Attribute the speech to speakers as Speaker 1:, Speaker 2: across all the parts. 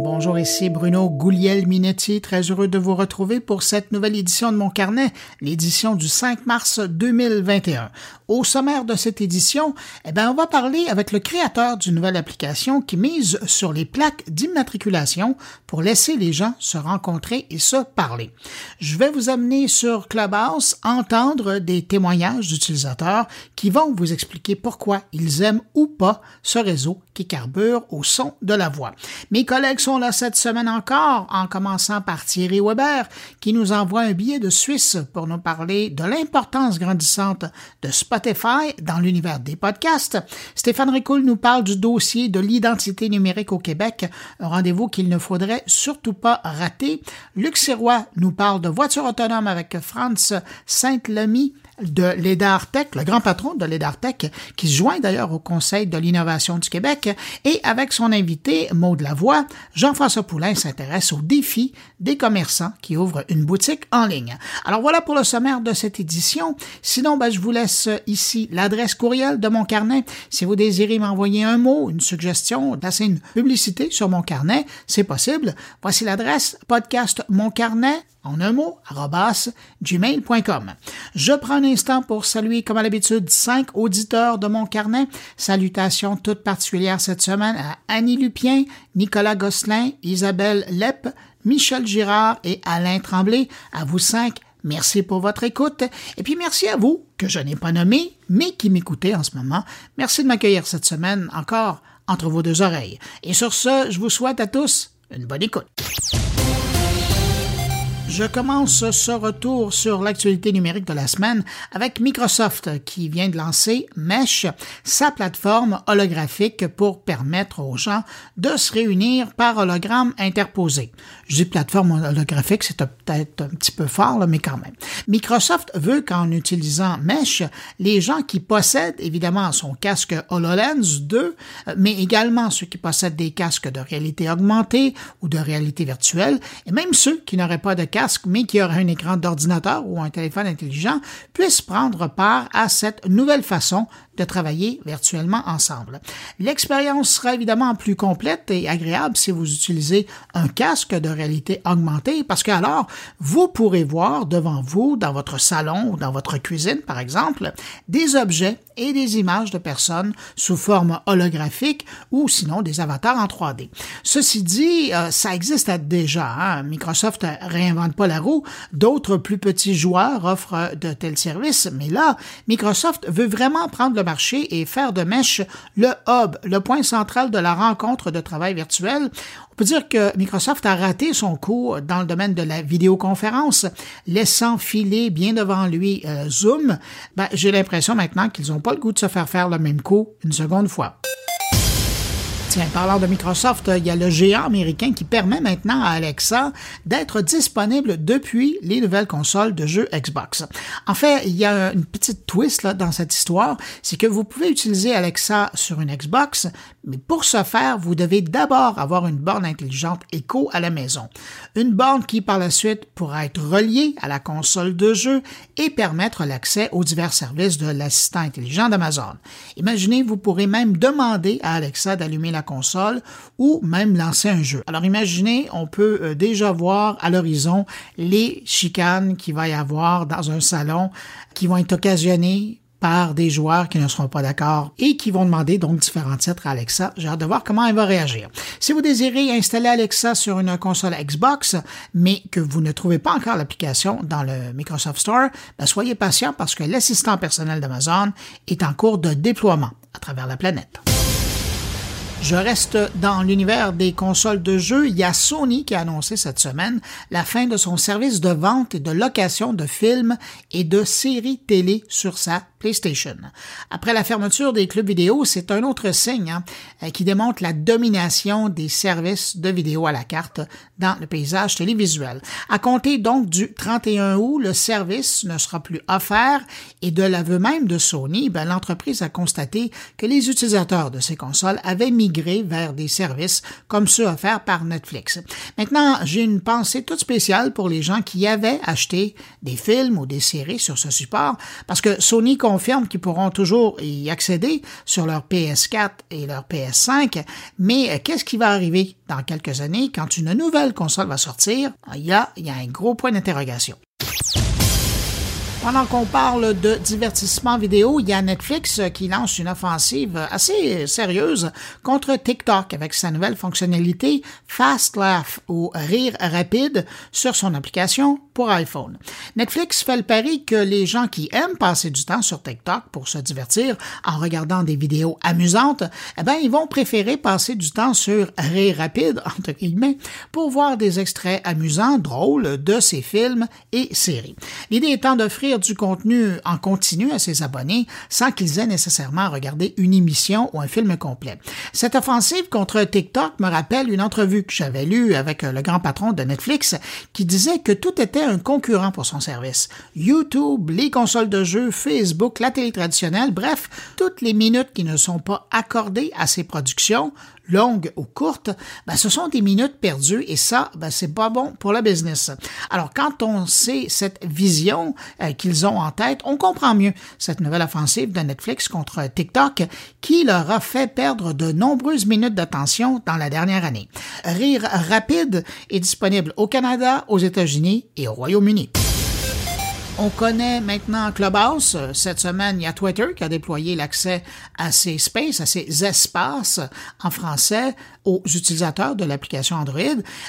Speaker 1: Bonjour, ici Bruno Gouliel-Minetti, très heureux de vous retrouver pour cette nouvelle édition de mon carnet, l'édition du 5 mars 2021. Au sommaire de cette édition, eh bien, on va parler avec le créateur d'une nouvelle application qui mise sur les plaques d'immatriculation pour laisser les gens se rencontrer et se parler. Je vais vous amener sur Clubhouse entendre des témoignages d'utilisateurs qui vont vous expliquer pourquoi ils aiment ou pas ce réseau qui carbure au son de la voix. Là cette semaine encore, en commençant par Thierry Weber, qui nous envoie un billet de Suisse pour nous parler de l'importance grandissante de Spotify dans l'univers des podcasts. Stéphane Ricoul nous parle du dossier de l'identité numérique au Québec, un rendez-vous qu'il ne faudrait surtout pas rater. Luc Sirois nous parle de voitures autonomes avec Franz Saint-Lemy de l'EDARTEC, le grand patron de l'EDARTEC, qui se joint d'ailleurs au Conseil de l'innovation du Québec, et avec son invité Maude Lavoie, Jean-François Poulain s'intéresse aux défis des commerçants qui ouvrent une boutique en ligne. Alors voilà pour le sommaire de cette édition. Sinon, ben, je vous laisse ici l'adresse courriel de mon carnet. Si vous désirez m'envoyer un mot, une suggestion, passer une publicité sur mon carnet, c'est possible. Voici l'adresse podcast mon carnet en un mot, gmail.com. Je prends un instant pour saluer, comme à l'habitude, cinq auditeurs de mon carnet. Salutations toutes particulières cette semaine à Annie Lupien, Nicolas Gosselin, Isabelle Lepp, Michel Girard et Alain Tremblay. À vous cinq, Merci pour votre écoute. Et puis merci à vous, que je n'ai pas nommé, mais qui m'écoutez en ce moment. Merci de m'accueillir cette semaine encore entre vos deux oreilles. Et sur ce, je vous souhaite à tous une bonne écoute. Je commence ce retour sur l'actualité numérique de la semaine avec Microsoft qui vient de lancer Mesh, sa plateforme holographique pour permettre aux gens de se réunir par hologramme interposé. Je dis plateforme holographique, c'est peut-être un petit peu fort, mais quand même. Microsoft veut qu'en utilisant Mesh, les gens qui possèdent évidemment son casque HoloLens 2, mais également ceux qui possèdent des casques de réalité augmentée ou de réalité virtuelle, et même ceux qui n'auraient pas de casque mais qui aura un écran d'ordinateur ou un téléphone intelligent, puissent prendre part à cette nouvelle façon de travailler virtuellement ensemble. L'expérience sera évidemment plus complète et agréable si vous utilisez un casque de réalité augmentée parce que alors vous pourrez voir devant vous dans votre salon ou dans votre cuisine par exemple des objets et des images de personnes sous forme holographique ou sinon des avatars en 3D. Ceci dit, euh, ça existe déjà. Hein. Microsoft réinvente pas la roue. D'autres plus petits joueurs offrent de tels services, mais là, Microsoft veut vraiment prendre le et faire de Mesh le hub, le point central de la rencontre de travail virtuel. On peut dire que Microsoft a raté son coup dans le domaine de la vidéoconférence, laissant filer bien devant lui euh, Zoom. Ben, J'ai l'impression maintenant qu'ils n'ont pas le goût de se faire faire le même coup une seconde fois. Tiens, parlant de Microsoft, il y a le géant américain qui permet maintenant à Alexa d'être disponible depuis les nouvelles consoles de jeux Xbox. En fait, il y a une petite twist dans cette histoire, c'est que vous pouvez utiliser Alexa sur une Xbox, mais pour ce faire, vous devez d'abord avoir une borne intelligente Echo à la maison. Une borne qui par la suite pourra être reliée à la console de jeu et permettre l'accès aux divers services de l'assistant intelligent d'Amazon. Imaginez, vous pourrez même demander à Alexa d'allumer la console ou même lancer un jeu. Alors imaginez, on peut euh, déjà voir à l'horizon les chicanes qu'il va y avoir dans un salon qui vont être occasionnées par des joueurs qui ne seront pas d'accord et qui vont demander donc différents titres à Alexa. J'ai hâte de voir comment elle va réagir. Si vous désirez installer Alexa sur une console Xbox, mais que vous ne trouvez pas encore l'application dans le Microsoft Store, ben soyez patient parce que l'assistant personnel d'Amazon est en cours de déploiement à travers la planète. Je reste dans l'univers des consoles de jeux. Il y a Sony qui a annoncé cette semaine la fin de son service de vente et de location de films et de séries télé sur sa PlayStation. Après la fermeture des clubs vidéo, c'est un autre signe hein, euh, qui démontre la domination des services de vidéo à la carte dans le paysage télévisuel. À compter donc du 31 août, le service ne sera plus offert et de l'aveu même de Sony, ben, l'entreprise a constaté que les utilisateurs de ces consoles avaient migré vers des services comme ceux offerts par Netflix. Maintenant, j'ai une pensée toute spéciale pour les gens qui avaient acheté des films ou des séries sur ce support parce que Sony confirment qu'ils pourront toujours y accéder sur leur PS4 et leur PS5, mais qu'est-ce qui va arriver dans quelques années quand une nouvelle console va sortir? Il y a, il y a un gros point d'interrogation. Pendant qu'on parle de divertissement vidéo, il y a Netflix qui lance une offensive assez sérieuse contre TikTok avec sa nouvelle fonctionnalité Fast Laugh ou Rire rapide sur son application pour iPhone. Netflix fait le pari que les gens qui aiment passer du temps sur TikTok pour se divertir en regardant des vidéos amusantes, eh ben, ils vont préférer passer du temps sur Rire rapide, entre guillemets, pour voir des extraits amusants, drôles de ces films et séries. L'idée étant d'offrir du contenu en continu à ses abonnés sans qu'ils aient nécessairement à regarder une émission ou un film complet. Cette offensive contre TikTok me rappelle une entrevue que j'avais lue avec le grand patron de Netflix qui disait que tout était un concurrent pour son service. YouTube, les consoles de jeux, Facebook, la télé traditionnelle, bref, toutes les minutes qui ne sont pas accordées à ces productions longues ou courtes, ben, ce sont des minutes perdues et ça, ben, c'est pas bon pour le business. Alors, quand on sait cette vision euh, qu'ils ont en tête, on comprend mieux cette nouvelle offensive de Netflix contre TikTok qui leur a fait perdre de nombreuses minutes d'attention dans la dernière année. Rire rapide est disponible au Canada, aux États-Unis et au Royaume-Uni. On connaît maintenant Clubhouse. Cette semaine, il y a Twitter qui a déployé l'accès à ces spaces, à ces espaces en français aux utilisateurs de l'application Android.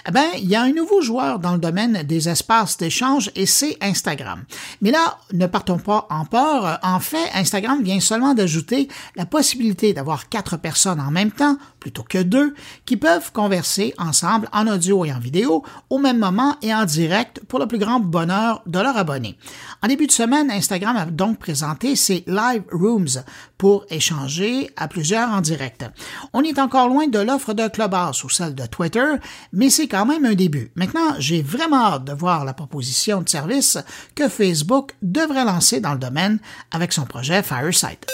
Speaker 1: Eh bien, il y a un nouveau joueur dans le domaine des espaces d'échange et c'est Instagram. Mais là, ne partons pas en peur. En fait, Instagram vient seulement d'ajouter la possibilité d'avoir quatre personnes en même temps plutôt que deux qui peuvent converser ensemble en audio et en vidéo au même moment et en direct pour le plus grand bonheur de leurs abonnés. En début de semaine, Instagram a donc présenté ses Live Rooms pour échanger à plusieurs en direct. On est encore loin de l'offre de Clubhouse ou celle de Twitter, mais c'est quand même un début. Maintenant, j'ai vraiment hâte de voir la proposition de service que Facebook devrait lancer dans le domaine avec son projet Fireside.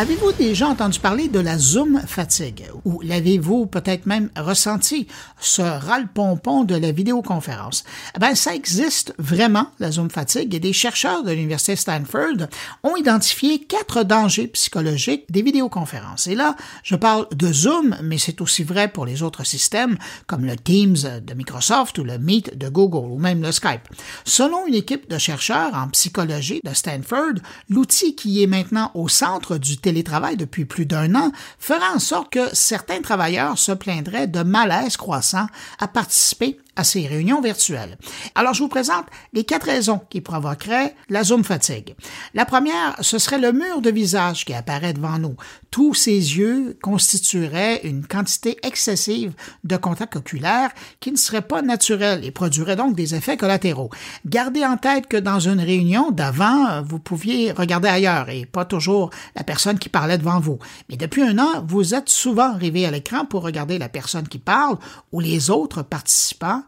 Speaker 1: Avez-vous déjà entendu parler de la Zoom fatigue? Ou l'avez-vous peut-être même ressenti, ce ras-le-pompon de la vidéoconférence? Eh ben, ça existe vraiment, la Zoom fatigue, et des chercheurs de l'Université Stanford ont identifié quatre dangers psychologiques des vidéoconférences. Et là, je parle de Zoom, mais c'est aussi vrai pour les autres systèmes comme le Teams de Microsoft ou le Meet de Google ou même le Skype. Selon une équipe de chercheurs en psychologie de Stanford, l'outil qui est maintenant au centre du télétravail depuis plus d'un an fera en sorte que certains travailleurs se plaindraient de malaise croissant à participer à ces réunions virtuelles. Alors, je vous présente les quatre raisons qui provoqueraient la Zoom fatigue. La première, ce serait le mur de visage qui apparaît devant nous. Tous ces yeux constitueraient une quantité excessive de contact oculaire qui ne serait pas naturel et produirait donc des effets collatéraux. Gardez en tête que dans une réunion d'avant, vous pouviez regarder ailleurs et pas toujours la personne qui parlait devant vous. Mais depuis un an, vous êtes souvent arrivé à l'écran pour regarder la personne qui parle ou les autres participants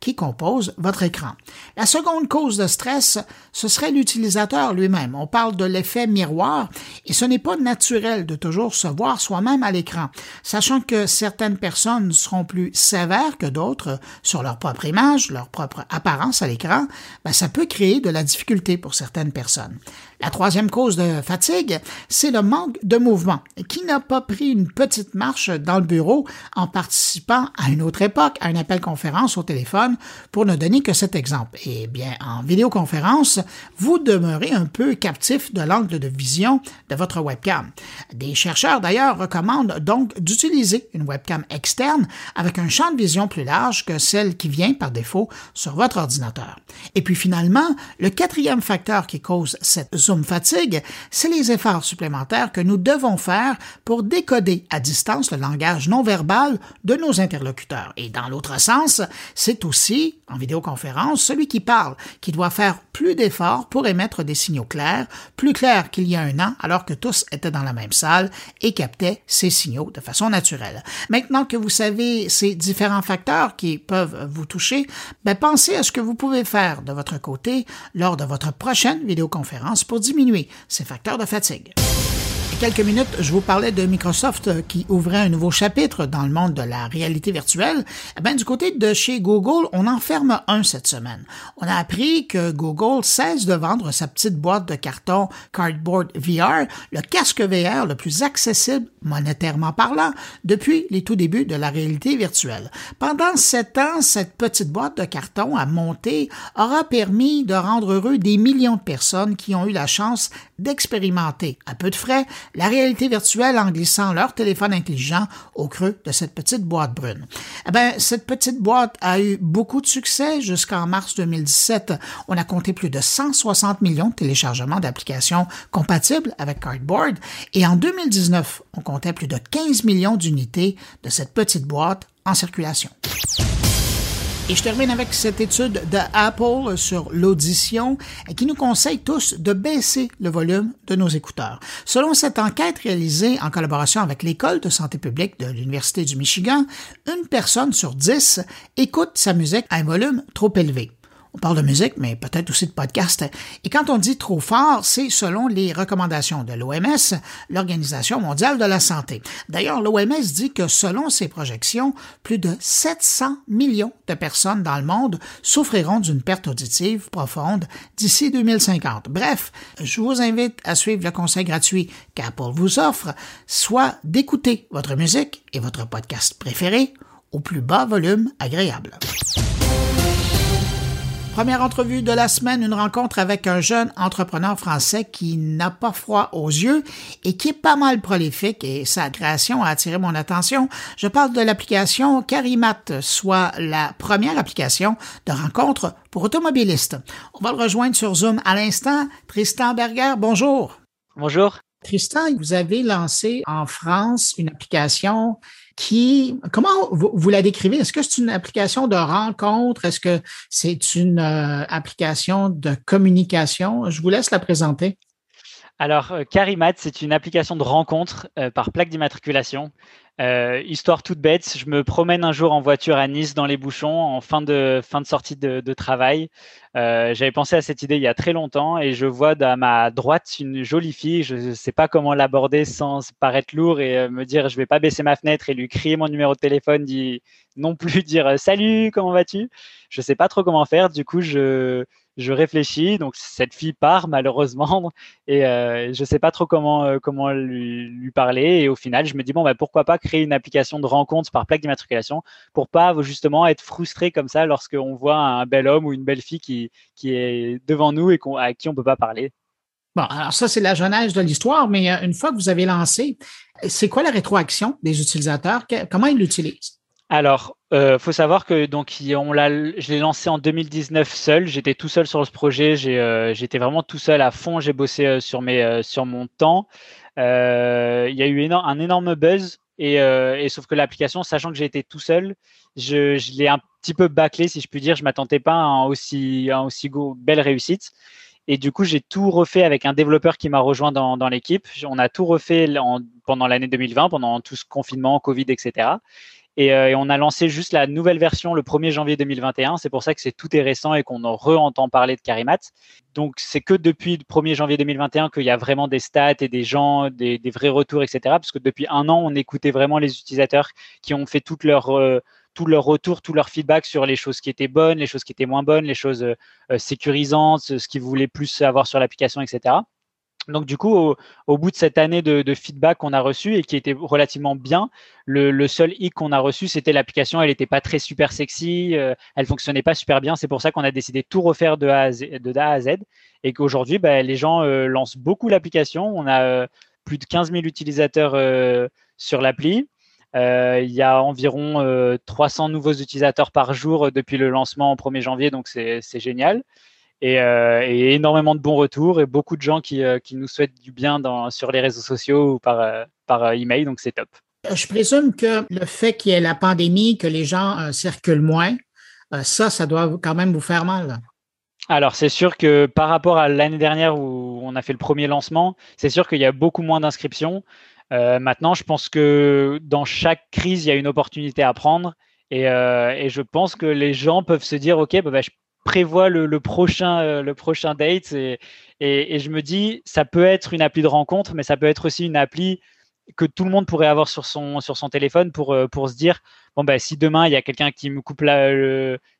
Speaker 1: qui compose votre écran. La seconde cause de stress, ce serait l'utilisateur lui-même. On parle de l'effet miroir et ce n'est pas naturel de toujours se voir soi-même à l'écran, sachant que certaines personnes seront plus sévères que d'autres sur leur propre image, leur propre apparence à l'écran, ben, ça peut créer de la difficulté pour certaines personnes. La troisième cause de fatigue, c'est le manque de mouvement. Qui n'a pas pris une petite marche dans le bureau en participant à une autre époque à une appel conférence au téléphone? Pour ne donner que cet exemple? Eh bien, en vidéoconférence, vous demeurez un peu captif de l'angle de vision de votre webcam. Des chercheurs d'ailleurs recommandent donc d'utiliser une webcam externe avec un champ de vision plus large que celle qui vient par défaut sur votre ordinateur. Et puis finalement, le quatrième facteur qui cause cette Zoom fatigue, c'est les efforts supplémentaires que nous devons faire pour décoder à distance le langage non verbal de nos interlocuteurs. Et dans l'autre sens, c'est aussi, en vidéoconférence, celui qui parle qui doit faire plus d'efforts pour émettre des signaux clairs, plus clairs qu'il y a un an, alors que tous étaient dans la même salle et captaient ces signaux de façon naturelle. Maintenant que vous savez ces différents facteurs qui peuvent vous toucher, ben pensez à ce que vous pouvez faire de votre côté lors de votre prochaine vidéoconférence pour diminuer ces facteurs de fatigue. Quelques minutes, je vous parlais de Microsoft euh, qui ouvrait un nouveau chapitre dans le monde de la réalité virtuelle. Eh ben, du côté de chez Google, on en ferme un cette semaine. On a appris que Google cesse de vendre sa petite boîte de carton Cardboard VR, le casque VR le plus accessible monétairement parlant depuis les tout débuts de la réalité virtuelle. Pendant sept ans, cette petite boîte de carton à monter aura permis de rendre heureux des millions de personnes qui ont eu la chance d'expérimenter à peu de frais la réalité virtuelle en glissant leur téléphone intelligent au creux de cette petite boîte brune. Eh ben, cette petite boîte a eu beaucoup de succès jusqu'en mars 2017. On a compté plus de 160 millions de téléchargements d'applications compatibles avec Cardboard et en 2019, on comptait plus de 15 millions d'unités de cette petite boîte en circulation. Et je termine avec cette étude de Apple sur l'audition qui nous conseille tous de baisser le volume de nos écouteurs. Selon cette enquête réalisée en collaboration avec l'École de santé publique de l'Université du Michigan, une personne sur dix écoute sa musique à un volume trop élevé. On parle de musique, mais peut-être aussi de podcast. Et quand on dit trop fort, c'est selon les recommandations de l'OMS, l'Organisation mondiale de la santé. D'ailleurs, l'OMS dit que selon ses projections, plus de 700 millions de personnes dans le monde souffriront d'une perte auditive profonde d'ici 2050. Bref, je vous invite à suivre le conseil gratuit qu'Apple vous offre, soit d'écouter votre musique et votre podcast préféré au plus bas volume agréable. Première entrevue de la semaine, une rencontre avec un jeune entrepreneur français qui n'a pas froid aux yeux et qui est pas mal prolifique et sa création a attiré mon attention. Je parle de l'application Carimat, soit la première application de rencontre pour automobilistes. On va le rejoindre sur Zoom à l'instant. Tristan Berger, bonjour.
Speaker 2: Bonjour.
Speaker 1: Tristan, vous avez lancé en France une application qui, comment vous, la décrivez? Est-ce que c'est une application de rencontre? Est-ce que c'est une euh, application de communication? Je vous laisse la présenter.
Speaker 2: Alors, euh, Carimat, c'est une application de rencontre euh, par plaque d'immatriculation. Euh, histoire toute bête, je me promène un jour en voiture à Nice dans les bouchons en fin de, fin de sortie de, de travail. Euh, J'avais pensé à cette idée il y a très longtemps et je vois à ma droite une jolie fille. Je ne sais pas comment l'aborder sans paraître lourd et euh, me dire je vais pas baisser ma fenêtre et lui crier mon numéro de téléphone, non plus dire salut, comment vas-tu? Je sais pas trop comment faire. Du coup, je, je réfléchis, donc cette fille part malheureusement et euh, je sais pas trop comment euh, lui, parler et au final je me dis bon bah pourquoi pas créer une application de rencontre par plaque d'immatriculation pour pas justement être frustré comme ça lorsqu'on voit un bel homme ou une belle fille qui est devant nous et à qui on peut pas parler.
Speaker 1: Bon, alors ça c'est la genèse de l'histoire, mais euh, une fois que vous avez lancé, c'est quoi la rétroaction des utilisateurs? Comment ils l'utilisent?
Speaker 2: Alors, euh, faut savoir que donc on l'a, je l'ai lancé en 2019 seul. J'étais tout seul sur ce projet. J'ai, euh, j'étais vraiment tout seul à fond. J'ai bossé euh, sur mes, euh, sur mon temps. il y a eu un énorme buzz et, et sauf que l'application, sachant que j'ai été tout seul, je, l'ai un petit peu bâclé, si je puis dire. Je m'attendais pas à un aussi, un aussi belle réussite. Et du coup, j'ai tout refait avec un développeur qui m'a rejoint dans, dans l'équipe. On a tout refait en, pendant l'année 2020, pendant tout ce confinement, Covid, etc. Euh, et, on a lancé juste la nouvelle version le 1er janvier 2021. C'est pour ça que c'est tout est récent et qu'on en re-entend parler de Carimat. Donc c'est que depuis le 1er janvier 2021 qu'il y a vraiment des stats et des gens, des, vrais retours, etc. Parce que depuis un an, on écoutait vraiment les utilisateurs qui ont fait toute leur euh, tout leur retour, tout leur feedback sur les choses qui étaient bonnes, les choses qui étaient moins bonnes, les choses euh, sécurisantes, ce qu'ils voulaient plus avoir sur l'application, etc. Donc du coup, au, bout de cette année de, feedback qu'on a reçu et qui était relativement bien, le, seul hic qu'on a reçu, c'était l'application. Elle n'était pas très super sexy, euh, elle fonctionnait pas super bien. C'est pour ça qu'on a décidé de tout refaire de A à Z, et qu'aujourd'hui, bah, les gens euh, lancent beaucoup l'application. On a euh, plus de 15 000 utilisateurs sur l'appli. il y a environ 300 nouveaux utilisateurs par jour depuis le lancement au 1er janvier, donc c'est génial. Euh, et, énormément de bons retours et beaucoup de gens qui, euh, qui nous souhaitent du bien dans, sur les réseaux sociaux ou par, euh, par email, donc c'est top.
Speaker 1: Je présume que le fait qu'il y ait la pandémie, que les gens circulent moins, ça, ça doit quand même vous faire mal.
Speaker 2: Alors, c'est sûr que par rapport à l'année dernière où on a fait le premier lancement, c'est sûr qu'il y a beaucoup moins d'inscriptions. maintenant, je pense que dans chaque crise, il y a une opportunité à prendre. Et, et je pense que les gens peuvent se dire, OK, bah, bah je prévoit le, prochain, euh, le prochain date et, Et, je me dis, ça peut être une appli de rencontre, mais ça peut être aussi une appli que tout le monde pourrait avoir sur son, sur son téléphone pour, euh, pour se dire bon bah si demain il y a quelqu'un qui me coupe la,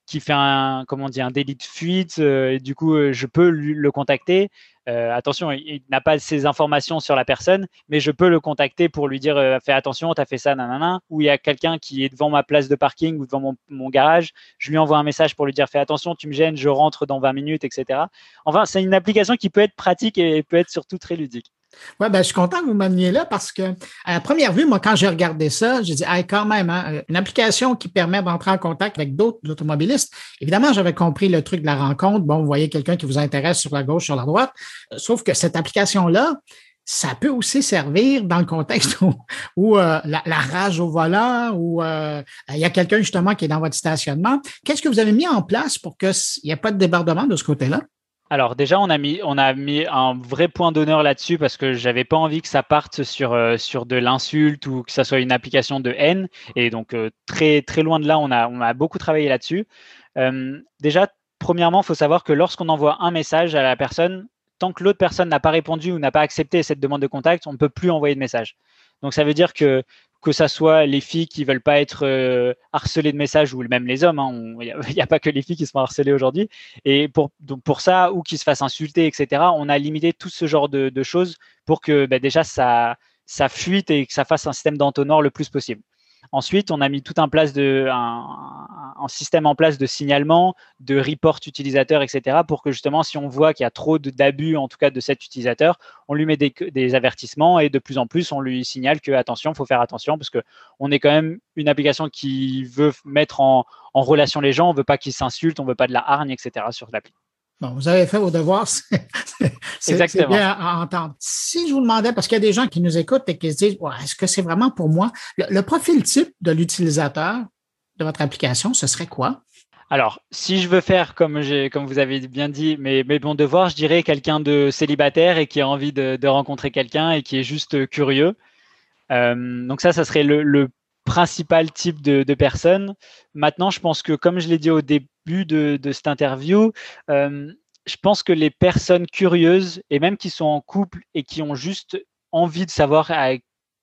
Speaker 2: qui fait un comment dire un délit de fuite euh, et du coup je peux le contacter attention il, n'a pas ces informations sur la personne mais je peux le contacter pour lui dire fais attention t'as fait ça nanana. Ou il y a quelqu'un qui est devant ma place de parking ou devant mon, mon, garage. Je lui envoie un message pour lui dire fais attention tu me gênes je rentre dans 20 minutes etc enfin c'est une application qui peut être pratique et peut être surtout très ludique
Speaker 1: oui, ben, je suis content que vous m'ameniez là parce que, à la première vue, moi, quand j'ai regardé ça, j'ai dit, ah, quand même, hein, une application qui permet d'entrer en contact avec d'autres automobilistes. Évidemment, j'avais compris le truc de la rencontre. Bon, vous voyez quelqu'un qui vous intéresse sur la gauche, sur la droite. Euh, sauf que cette application-là, ça peut aussi servir dans le contexte où, euh, la, rage au volant, où euh, il y a quelqu'un justement qui est dans votre stationnement. Qu'est-ce que vous avez mis en place pour qu'il n'y ait pas de débordement de ce côté-là?
Speaker 2: Alors déjà, on a mis, un vrai point d'honneur là-dessus parce que j'avais pas envie que ça parte sur, euh, de l'insulte ou que ça soit une application de haine. Et donc euh, très très loin de là, on a, on a beaucoup travaillé là-dessus. Euh, déjà, premièrement, il faut savoir que lorsqu'on envoie un message à la personne, tant que l'autre personne n'a pas répondu ou n'a pas accepté cette demande de contact, on ne peut plus envoyer de message. Donc ça veut dire que que ça soit les filles qui veulent pas être euh, harcelées de messages ou même les hommes, hein, il n'y a, pas que les filles qui se font harceler aujourd'hui. Et pour, donc pour ça, ou qui se fassent insulter, etc., on a limité tout ce genre de, choses pour que bah, déjà ça, ça fuite et que ça fasse un système d'entonnoir le plus possible. Ensuite, on a mis tout un, système en place de signalement, de report utilisateur, etc. pour que justement, si on voit qu'il y a trop d'abus, en tout cas de cet utilisateur, on lui met des, avertissements et de plus en plus, on lui signale que attention, faut faire attention parce que on est quand même une application qui veut mettre en, relation les gens, on veut pas qu'ils s'insultent, on veut pas de la hargne, etc. sur l'appli.
Speaker 1: Bon, vous avez fait vos devoirs, c'est bien à entendre. Si je vous demandais, parce qu'il y a des gens qui nous écoutent et qui se disent, est-ce que c'est vraiment pour moi? Le, profil type de l'utilisateur de votre application, ce serait quoi?
Speaker 2: Alors, si je veux faire comme comme vous avez bien dit, mes, mes bons devoirs, je dirais quelqu'un de célibataire et qui a envie de, rencontrer quelqu'un et qui est juste curieux. Euh, donc ça, ça serait le, le principal type de, de personne. Maintenant, je pense que comme je l'ai dit au début de, cette interview, euh, je pense que les personnes curieuses et même qui sont en couple et qui ont juste envie de savoir à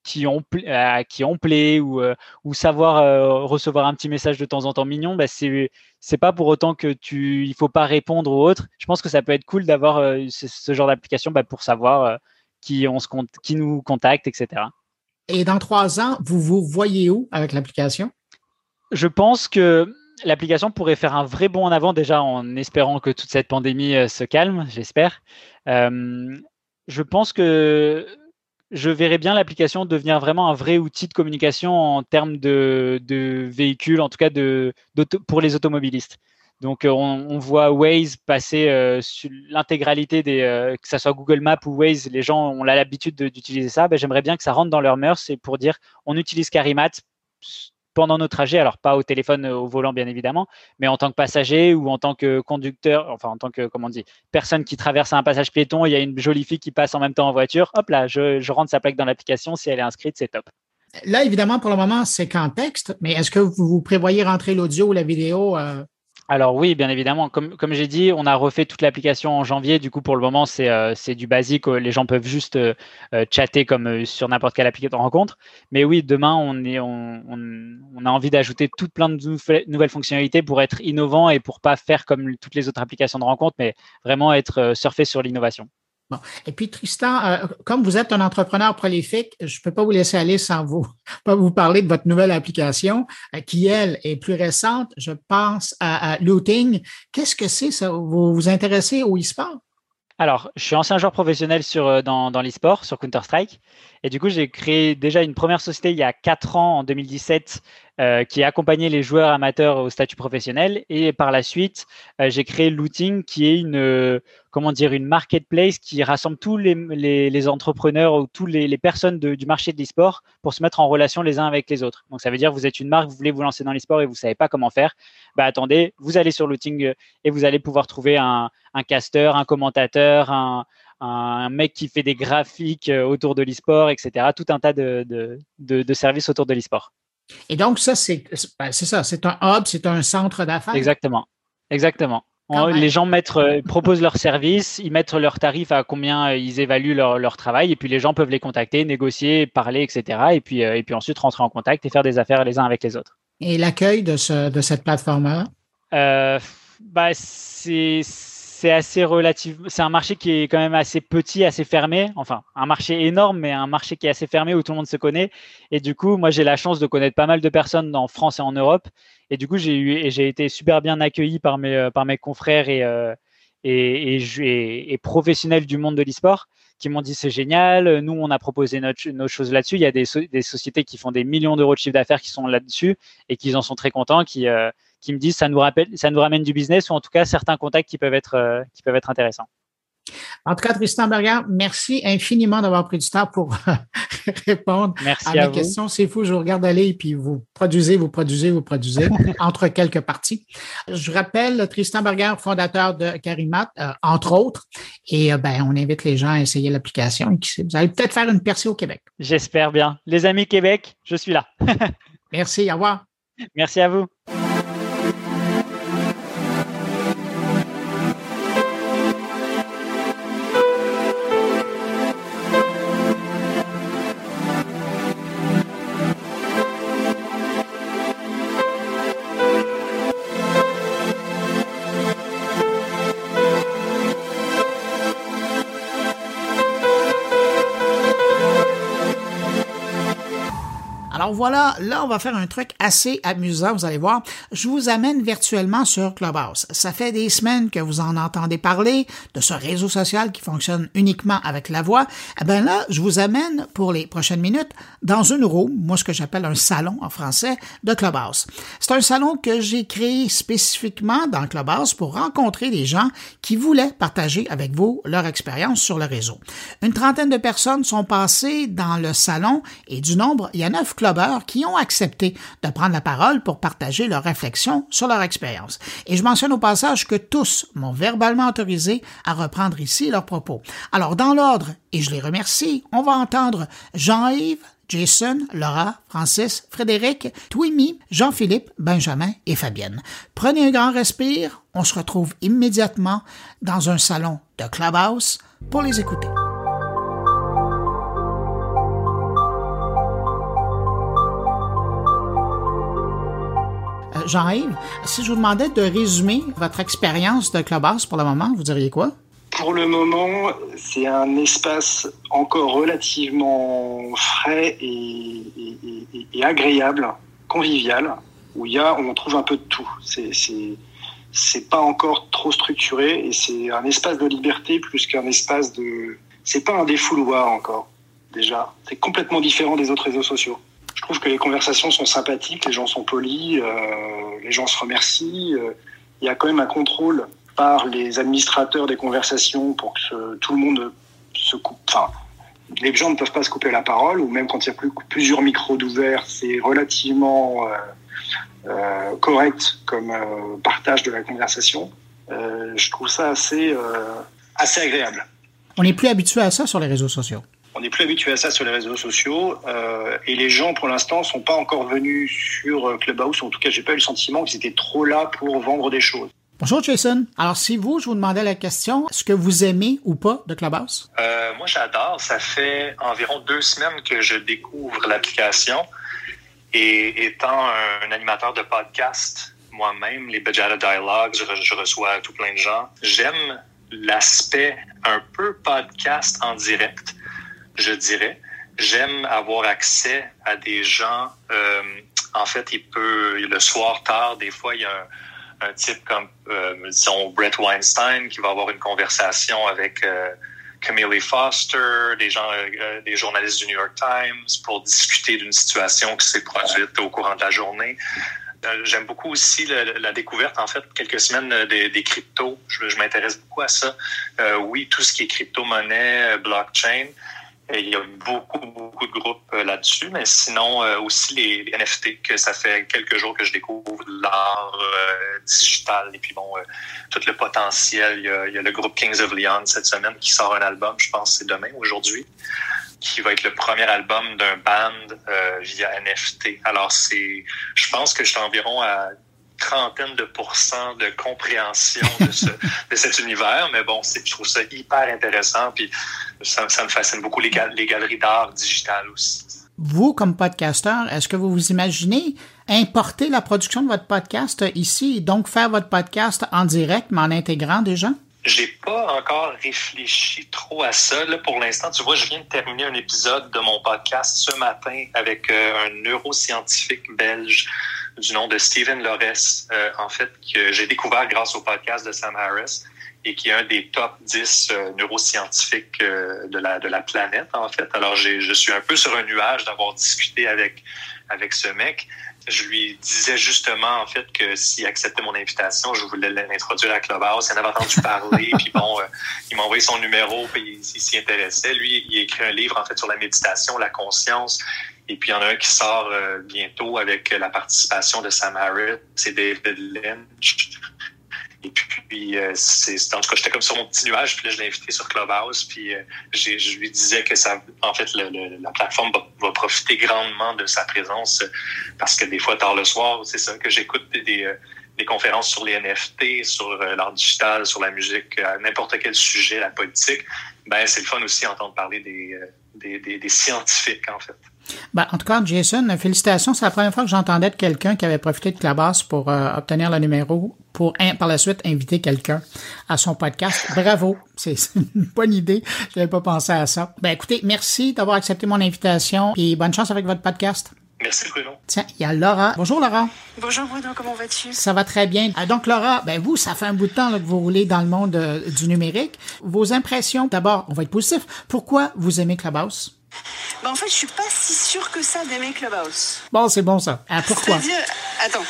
Speaker 2: qui ont à qui on plaît ou, euh, ou savoir euh, recevoir un petit message de temps en temps mignon, bah c'est c'est pas pour autant que tu il faut pas répondre ou autre. Je pense que ça peut être cool d'avoir ce, genre d'application bah, pour savoir qui on se qui nous contacte, etc.
Speaker 1: Et dans trois ans, vous vous voyez où avec l'application?
Speaker 2: Je pense que l'application pourrait faire un vrai bond en avant déjà en espérant que toute cette pandémie euh, se calme, j'espère. Euh, je pense que je verrais bien l'application devenir vraiment un vrai outil de communication en termes de, véhicules, en tout cas de, pour les automobilistes. Donc, euh, on, voit Waze passer sur l'intégralité des, que ce soit Google Maps ou Waze, les gens ont l'habitude d'utiliser ça. Ben, J'aimerais bien que ça rentre dans leur mœurs et pour dire on utilise Carimat pendant nos trajets, alors pas au téléphone euh, au volant bien évidemment, mais en tant que passager ou en tant que conducteur, enfin en tant que comment on dit, personne qui traverse un passage piéton, il y a une jolie fille qui passe en même temps en voiture, hop là, je, rentre sa plaque dans l'application, si elle est inscrite, c'est top.
Speaker 1: Là, évidemment, pour le moment, c'est qu'en texte, mais est-ce que vous, prévoyez rentrer l'audio ou la vidéo euh,
Speaker 2: alors oui, bien évidemment. Comme, j'ai dit, on a refait toute l'application en janvier. Du coup, pour le moment, c'est euh, du basique. Les gens peuvent juste euh, euh, chatter comme sur n'importe quelle application de rencontre. Mais oui, demain, on, a envie d'ajouter toutes plein de nouvelles fonctionnalités pour être innovant et pour pas faire comme toutes les autres applications de rencontre, mais vraiment être surfé sur l'innovation.
Speaker 1: Bon. Et puis, Tristan, euh, comme vous êtes un entrepreneur prolifique, je ne peux pas vous laisser aller sans vous, pas vous parler de votre nouvelle application euh, qui, elle, est plus récente. Je pense à, Looting. Qu'est-ce que c'est ça? Vous vous intéressez au e-sport?
Speaker 2: Alors, je suis ancien joueur professionnel euh, dans, l'e-sport, sur Counter-Strike. Et du coup, j'ai créé déjà une première société il y a quatre ans, en 2017, euh, qui a accompagné les joueurs amateurs au statut professionnel. Et par la suite, j'ai créé Looting, qui est une, comment dire, une marketplace qui rassemble tous les, les, les entrepreneurs ou toutes les, les, personnes de, du marché de l'e-sport pour se mettre en relation les uns avec les autres. Donc, ça veut dire, vous êtes une marque, vous voulez vous lancer dans l'e-sport et vous savez pas comment faire. Bah, attendez, vous allez sur Looting et vous allez pouvoir trouver un, un caster, un commentateur, un, un mec qui fait des graphiques autour de l'e-sport, etc. Tout un tas de, de, de, de services autour de l'e-sport.
Speaker 1: Et donc, ça, c'est ben, ça, c'est un hub, c'est un centre d'affaires.
Speaker 2: Exactement. Exactement. Les gens mettent, proposent leurs services, ils mettent leurs tarifs à combien ils évaluent leur, leur, travail, et puis les gens peuvent les contacter, négocier, parler, etc. Et puis, et puis ensuite rentrer en contact et faire des affaires les uns avec les autres.
Speaker 1: Et l'accueil de, ce, de cette plateforme-là?
Speaker 2: Bah, c'est c'est assez relatif. C'est un marché qui est quand même assez petit, assez fermé. Enfin, un marché énorme, mais un marché qui est assez fermé où tout le monde se connaît. Et du coup, moi, j'ai la chance de connaître pas mal de personnes en France et en Europe. Et du coup, j'ai eu et j'ai été super bien accueilli par mes euh, par mes confrères et euh, et, et, professionnels du monde de l'e-sport qui m'ont dit c'est génial. Nous, on a proposé nos choses là-dessus. Il y a des, des, sociétés qui font des millions d'euros de chiffre d'affaires qui sont là-dessus et qui en sont très contents, qui, euh, qui me disent ça nous rappelle, ça nous ramène du business ou en tout cas certains contacts qui peuvent être, euh, qui peuvent être intéressants.
Speaker 1: En tout cas, Tristan Berger, merci infiniment d'avoir pris du temps pour répondre à, mes questions. C'est fou, je vous regarde aller et puis vous produisez, vous produisez, vous produisez entre quelques parties. Je rappelle Tristan Berger, fondateur de Carimat, euh, entre autres, et euh, ben, on invite les gens à essayer l'application. Vous allez peut-être faire une percée au Québec.
Speaker 2: J'espère bien. Les amis Québec, je suis là.
Speaker 1: merci, au revoir.
Speaker 2: Merci à vous.
Speaker 1: Voilà, là, on va faire un truc assez amusant, vous allez voir. Je vous amène virtuellement sur Clubhouse. Ça fait des semaines que vous en entendez parler de ce réseau social qui fonctionne uniquement avec la voix. Eh bien là, je vous amène pour les prochaines minutes dans une room, moi ce que j'appelle un salon en français, de Clubhouse. C'est un salon que j'ai créé spécifiquement dans Clubhouse pour rencontrer des gens qui voulaient partager avec vous leur expérience sur le réseau. Une trentaine de personnes sont passées dans le salon et du nombre, il y a neuf qui ont accepté de prendre la parole pour partager leurs réflexions sur leur expérience. Et je mentionne au passage que tous m'ont verbalement autorisé à reprendre ici leurs propos. Alors, dans l'ordre, et je les remercie, on va entendre Jean-Yves, Jason, Laura, Francis, Frédéric, Twimi, Jean-Philippe, Benjamin et Fabienne. Prenez un grand respire, on se retrouve immédiatement dans un salon de Clubhouse pour les écouter. Jean-Yves, si je vous demandais de résumer votre expérience de Clubhouse pour le moment, vous diriez quoi?
Speaker 3: Pour le moment, c'est un espace encore relativement frais et, agréable, convivial, où y a, on trouve un peu de tout. C'est, c'est, pas encore trop structuré et c'est un espace de liberté plus qu'un espace de. C'est pas un défouloir encore, déjà. C'est complètement différent des autres réseaux sociaux je trouve que les conversations sont sympathiques, les gens sont polis, euh, les gens se remercient. Euh, il y a quand même un contrôle par les administrateurs des conversations pour que tout le monde se coupe. Enfin, les gens ne peuvent pas se couper la parole, ou même quand il y a plus, plusieurs micros d'ouvert, c'est relativement euh, correct comme partage de la conversation. je trouve ça assez, assez agréable.
Speaker 1: On n'est plus habitué à ça sur les réseaux sociaux
Speaker 3: on n'est plus habitué à ça sur les réseaux sociaux euh, et les gens pour l'instant sont pas encore venus sur euh, Clubhouse. En tout cas, j'ai pas eu le sentiment qu'ils étaient trop là pour vendre des choses.
Speaker 1: Bonjour Jason. Alors si vous, je vous demandais la question, est-ce que vous aimez ou pas de Clubhouse?
Speaker 4: Euh, Moi, j'adore. Ça fait environ deux semaines que je découvre l'application et étant un, animateur de podcast moi-même, les Bajada Dialogues, je, je reçois tout plein de gens. J'aime l'aspect un peu podcast en direct je dirais. J'aime avoir accès à des gens. Euh, en fait, il peut le soir tard, des fois, il y a un, type comme, euh, disons, Brett Weinstein qui va avoir une conversation avec euh, Camille Foster, des gens, des journalistes du New York Times, pour discuter d'une situation qui s'est produite au courant de la journée. J'aime beaucoup aussi la, découverte, en fait, quelques semaines des, des cryptos. Je m'intéresse beaucoup à ça. oui, tout ce qui est crypto-monnaie, blockchain. Il y a beaucoup, beaucoup de groupes euh, là-dessus, mais sinon euh, aussi les, NFT, que ça fait quelques jours que je découvre l'art euh, digital et puis bon, tout le potentiel. Il y, a, il y, a, le groupe Kings of Leon cette semaine qui sort un album, je pense c'est demain, aujourd'hui, qui va être le premier album d'un band via NFT. Alors c'est, je pense que je suis environ à trentaine de pourcents de compréhension de, ce, de cet univers, mais bon, je trouve ça hyper intéressant, puis ça, ça me fascine beaucoup les, les galeries d'art digitales aussi.
Speaker 1: Vous, comme podcasteur, est-ce que vous vous imaginez importer la production de votre podcast ici et donc faire votre podcast en direct, mais en intégrant des gens?
Speaker 4: J'ai pas encore réfléchi trop à ça. Là, pour l'instant, tu vois, je viens de terminer un épisode de mon podcast ce matin avec euh, un neuroscientifique belge du nom de Stephen Lores, euh, en fait, que j'ai découvert grâce au podcast de Sam Harris et qui est un des top 10 euh, neuroscientifiques de, la, de la planète, en fait. Alors, je suis un peu sur un nuage d'avoir discuté avec, avec ce mec je lui disais justement, en fait, que s'il acceptait mon invitation, je voulais l'introduire à Clubhouse. Il en avait entendu parler, puis bon, euh, il m'a envoyé son numéro, puis il, s'y intéressait. Lui, il a écrit un livre, en fait, sur la méditation, la conscience. Et puis, il y en a un qui sort euh, bientôt avec la participation de Sam Harris, c'est David Lynch. Et puis, euh, c'est, en tout cas, j'étais comme sur mon petit nuage, puis là, je l'ai invité sur Clubhouse, puis euh, je lui disais que ça, en fait, la plateforme va, profiter grandement de sa présence, parce que des fois, tard le soir, c'est ça, que j'écoute des, euh, des, conférences sur les NFT, sur l'art digital, sur la musique, n'importe quel sujet, la politique, ben c'est le fun aussi d'entendre parler des, des, des, des scientifiques, en fait.
Speaker 1: Ben, en tout cas, Jason, félicitations. C'est la première fois que j'entendais de quelqu'un qui avait profité de Clubhouse pour euh, obtenir le numéro pour par la suite inviter quelqu'un à son podcast. Bravo. C'est une bonne idée. Je n'avais pas pensé à ça. Ben, écoutez, merci d'avoir accepté mon invitation et bonne chance avec votre podcast.
Speaker 4: Merci Bruno.
Speaker 1: Tiens, il y a Laura. Bonjour Laura.
Speaker 5: Bonjour Bruno, comment vas-tu?
Speaker 1: Ça va très bien. Ah, donc Laura, ben vous, ça fait un bout de temps que vous roulez dans le monde euh, du numérique. Vos impressions, d'abord, on va être positif. Pourquoi vous aimez Clubhouse?
Speaker 5: Bah en fait, je suis pas si sûre que ça d'aimer Clubhouse.
Speaker 1: Bon, c'est bon ça. Ah, pourquoi
Speaker 5: attends,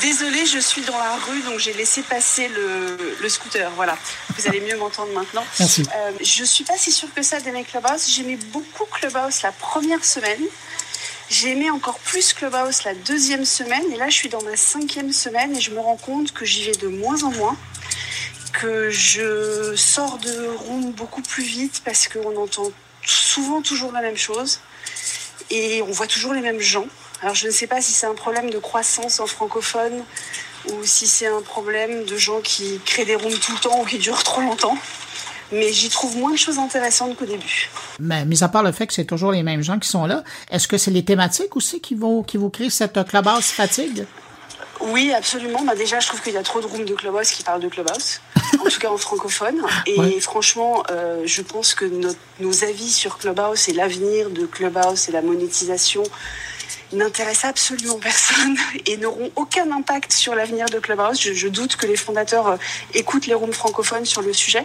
Speaker 5: désolée, je suis dans la rue, donc j'ai laissé passer le, le, scooter. Voilà, vous allez mieux m'entendre maintenant.
Speaker 1: Merci.
Speaker 5: Euh, je suis pas si sûre que ça d'aimer Clubhouse. J'aimais beaucoup Clubhouse la première semaine. J'ai aimé encore plus Clubhouse la deuxième semaine, et là, je suis dans ma cinquième semaine et je me rends compte que j'y vais de moins en moins que je sors de room beaucoup plus vite parce qu'on entend souvent toujours la même chose et on voit toujours les mêmes gens. Alors je ne sais pas si c'est un problème de croissance en francophone ou si c'est un problème de gens qui créent des rooms tout le temps ou qui durent trop longtemps. Mais j'y trouve moins de choses intéressantes qu'au début.
Speaker 1: Mais mis à part le fait que c'est toujours les mêmes gens qui sont là, est-ce que c'est les thématiques aussi qui vont qui vous créent cette clubhouse fatigue?
Speaker 5: Oui, absolument. Bah déjà, je trouve qu'il y a trop de rooms de Clubhouse qui parlent de Clubhouse, en tout cas en francophone. Et franchement, euh, je pense que nos avis sur Clubhouse et l'avenir de Clubhouse et la monétisation n'intéressent absolument personne et n'auront aucun impact sur l'avenir de Clubhouse. Je, doute que les fondateurs euh, écoutent les rooms francophones sur le sujet.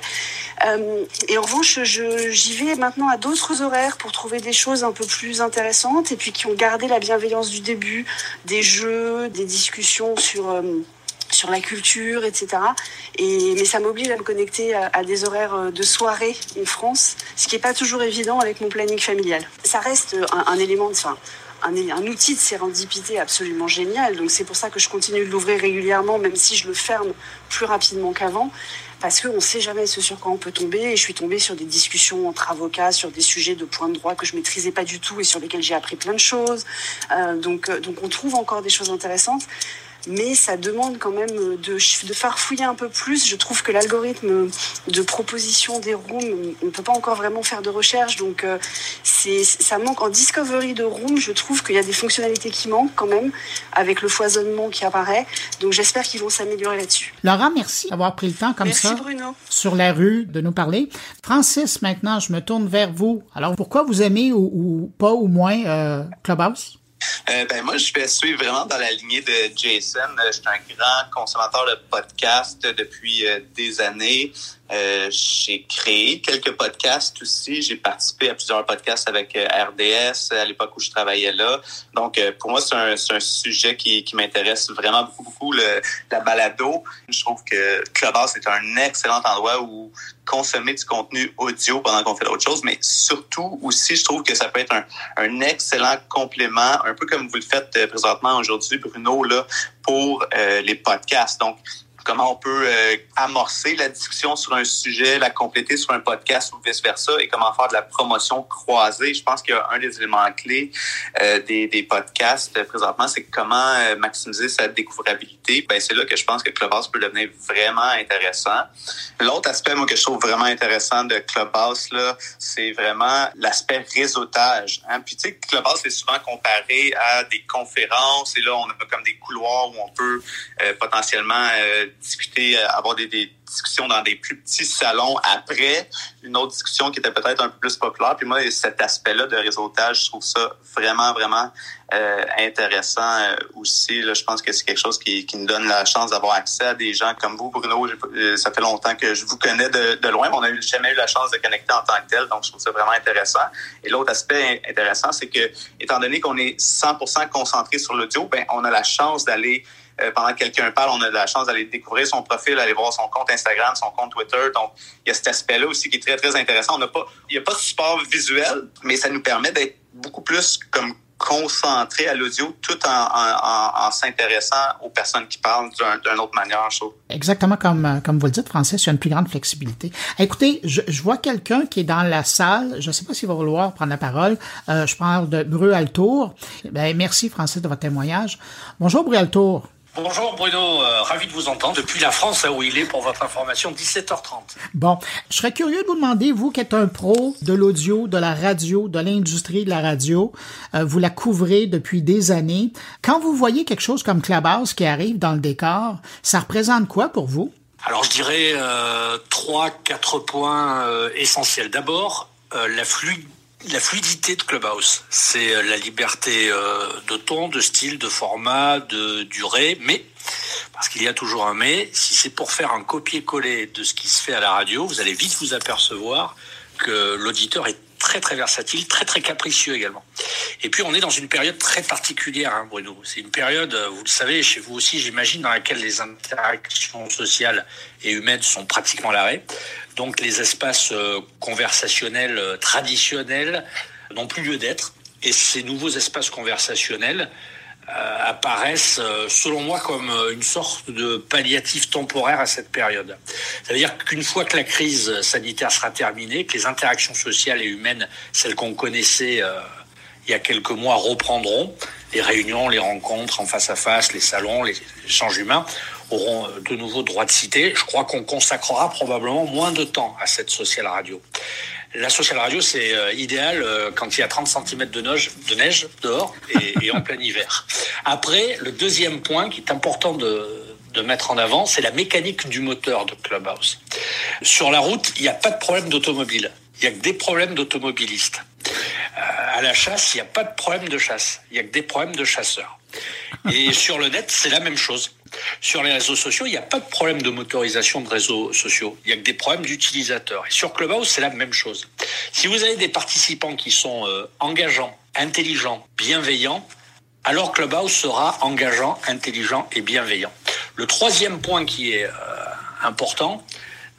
Speaker 5: Euh, et en revanche, j'y vais maintenant à d'autres horaires pour trouver des choses un peu plus intéressantes et puis qui ont gardé la bienveillance du début, des jeux, des discussions sur... Euh, sur la culture, etc. Et, mais ça m'oblige à me connecter à, des horaires de soirée en France, ce qui n'est pas toujours évident avec mon planning familial. Ça reste un, élément de... Enfin, un, outil de sérendipité absolument génial. Donc c'est pour ça que je continue de l'ouvrir régulièrement, même si je le ferme plus rapidement qu'avant, parce qu'on ne sait jamais ce sur quoi on peut tomber. Et je suis tombée sur des discussions entre avocats sur des sujets de points de droit que je maîtrisais pas du tout et sur lesquels j'ai appris plein de choses. Euh, donc, euh, donc on trouve encore des choses intéressantes mais ça demande quand même de, de farfouiller un peu plus. Je trouve que l'algorithme de proposition des rooms, on ne peut pas encore vraiment faire de recherche, donc euh, c'est ça manque en discovery de rooms. Je trouve qu'il y a des fonctionnalités qui manquent quand même avec le foisonnement qui apparaît. Donc j'espère qu'ils vont s'améliorer là-dessus.
Speaker 1: Laura, merci d'avoir pris le temps comme
Speaker 5: merci
Speaker 1: ça
Speaker 5: Bruno.
Speaker 1: sur la rue de nous parler. Francis, maintenant, je me tourne vers vous. Alors pourquoi vous aimez ou, pas ou moins euh, Clubhouse?
Speaker 6: Euh, ben moi, je suivre vraiment dans la lignée de Jason. Euh, je suis un grand consommateur de podcasts depuis euh, des années. Euh, j'ai créé quelques podcasts aussi. J'ai participé à plusieurs podcasts avec euh, RDS à l'époque où je travaillais là. Donc, euh, pour moi, c'est un, un, sujet qui, qui m'intéresse vraiment beaucoup, beaucoup, le, la balado. Je trouve que Clubhouse est un excellent endroit où consommer du contenu audio pendant qu'on fait d'autres choses, mais surtout aussi, je trouve que ça peut être un, un excellent complément, un peu comme vous le faites présentement aujourd'hui, Bruno, là, pour les podcasts. Donc, comment on peut euh, amorcer la discussion sur un sujet, la compléter sur un podcast ou vice-versa, et comment faire de la promotion croisée. Je pense qu'il y a un des éléments clés euh, des, des, podcasts présentement, c'est comment maximiser sa découvrabilité. Ben, c'est là que je pense que Clubhouse peut devenir vraiment intéressant. L'autre aspect, moi, que je trouve vraiment intéressant de Clubhouse, là, c'est vraiment l'aspect réseautage. Hein. Puis, tu sais, Clubhouse est souvent comparé à des conférences, et là, on a comme des couloirs où on peut euh, potentiellement euh, discuter, euh, avoir des, discussions dans des plus petits salons après une autre discussion qui était peut-être un peu plus populaire. Puis moi, cet aspect-là de réseautage, je trouve ça vraiment, vraiment euh, intéressant euh, aussi. Là, je pense que c'est quelque chose qui, qui, nous donne la chance d'avoir accès à des gens comme vous, Bruno. Ça fait longtemps que je vous connais de, de loin, mais on n'a jamais eu la chance de connecter en tant que tel. Donc, je trouve ça vraiment intéressant. Et l'autre aspect intéressant, c'est que, étant donné qu'on est 100% concentré sur l'audio, ben, on a la chance d'aller euh, pendant que quelqu'un parle, on a la chance d'aller découvrir son profil, aller voir son compte Instagram, son compte Twitter. Donc, il y a cet aspect-là aussi qui est très, très intéressant. On n'a pas, il n'y a pas de support visuel, mais ça nous permet d'être beaucoup plus comme concentré à l'audio tout en, en, en, s'intéressant aux personnes qui parlent d'une autre manière. Je
Speaker 1: Exactement comme, euh, comme vous le dites, Francis, il y a une plus grande flexibilité. Écoutez, je, je vois quelqu'un qui est dans la salle. Je ne sais pas s'il va vouloir prendre la parole. Euh, je parle de Bru Altour. Ben, merci, Francis, de votre témoignage. Bonjour, Bru Altour.
Speaker 7: Bonjour Bruno, euh, ravi de vous entendre depuis la France où il est pour votre information 17h30.
Speaker 1: Bon, je serais curieux de vous demander, vous qui êtes un pro de l'audio, de la radio, de l'industrie de la radio, euh, vous la couvrez depuis des années. Quand vous voyez quelque chose comme Clubhouse qui arrive dans le décor, ça représente quoi pour vous?
Speaker 7: Alors je dirais euh, trois, quatre points euh, essentiels. D'abord, la fluidité la fluidité de Clubhouse, c'est euh, la liberté euh, de ton, de style, de format, de durée, mais, parce qu'il y a toujours un mais, si c'est pour faire un copier-coller de ce qui se fait à la radio, vous allez vite vous apercevoir que l'auditeur est très très versatile, très très capricieux également. Et puis on est dans une période très particulière, hein, Bruno. C'est une période, euh, vous le savez, chez vous aussi, j'imagine, dans laquelle les interactions sociales et humaines sont pratiquement à l'arrêt. Donc les espaces euh, conversationnels euh, traditionnels n'ont plus lieu d'être. Et ces nouveaux espaces conversationnels apparaissent, selon moi, comme une sorte de palliatif temporaire à cette période. Ça veut dire qu'une fois que la crise sanitaire sera terminée, que les interactions sociales et humaines, celles qu'on connaissait il y a quelques mois, reprendront, les réunions, les rencontres en face à face, les salons, les échanges humains, auront euh, de nouveau droit de citer. Je crois qu'on consacrera probablement moins de temps à cette social radio. La social radio, c'est euh, idéal euh, quand il y a 30 cm de neige, de neige dehors et, et en plein hiver. Après, le deuxième point qui est important de, de mettre en avant, c'est la mécanique du moteur de Clubhouse. Sur la route, il n'y a pas de problème d'automobile. Il y a que des problèmes d'automobilistes. à la chasse, il n'y a pas de problème de chasse. Il y a que des problèmes de chasseurs. Et sur le net, c'est la même chose. Sur les réseaux sociaux, il n'y a pas de problème de motorisation de réseaux sociaux. Il n'y a que des problèmes d'utilisateurs. Et sur Clubhouse, c'est la même chose. Si vous avez des participants qui sont euh, engageants, intelligents, bienveillants, alors Clubhouse sera engageant, intelligent et bienveillant. Le troisième point qui est euh, important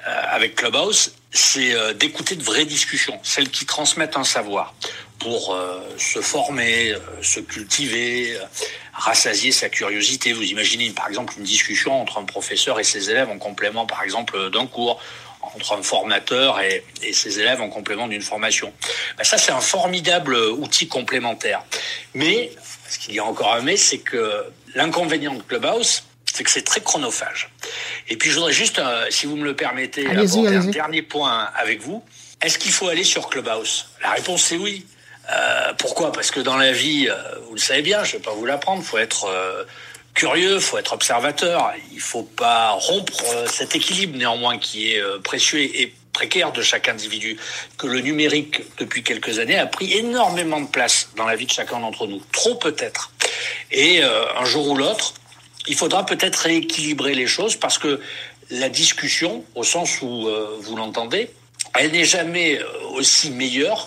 Speaker 7: euh, avec Clubhouse, c'est d'écouter de vraies discussions, celles qui transmettent un savoir pour euh, se former, euh, se cultiver, euh, rassasier sa curiosité. Vous imaginez par exemple une discussion entre un professeur et ses élèves en complément par exemple d'un cours, entre un formateur et, et ses élèves en complément d'une formation. Ben ça c'est un formidable outil complémentaire. Mais, ce qu'il y a encore un mais, c'est que l'inconvénient de Clubhouse, c'est que c'est très chronophage. Et puis je voudrais juste, euh, si vous me le permettez, aborder un dernier point avec vous. Est-ce qu'il faut aller sur Clubhouse? La réponse c'est oui. Euh, pourquoi? Parce que dans la vie, euh, vous le savez bien, je ne vais pas vous l'apprendre, il faut être euh, curieux, il faut être observateur, il ne faut pas rompre euh, cet équilibre néanmoins qui est précieux et précaire de chaque individu, que le numérique, depuis quelques années, a pris énormément de place dans la vie de chacun d'entre nous. Trop peut-être. Et un jour ou l'autre, il faudra peut-être rééquilibrer les choses parce que la discussion, au sens où vous l'entendez, elle n'est jamais aussi meilleure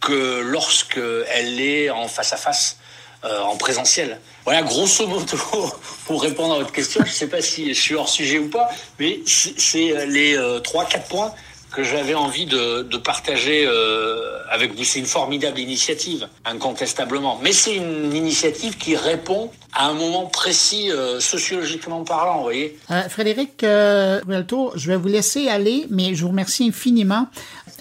Speaker 7: que lorsqu'elle est en face à face, euh, en présentiel. Voilà, grosso modo, pour répondre à votre question, je ne sais pas si je suis hors sujet ou pas, mais c'est les euh, trois, quatre points que j'avais envie de, partager euh, avec vous. C'est une formidable initiative, incontestablement. Mais c'est une initiative qui répond à un moment précis, euh, sociologiquement parlant, vous voyez.
Speaker 1: Euh, Frédéric euh, je vais vous laisser aller, mais je vous remercie infiniment.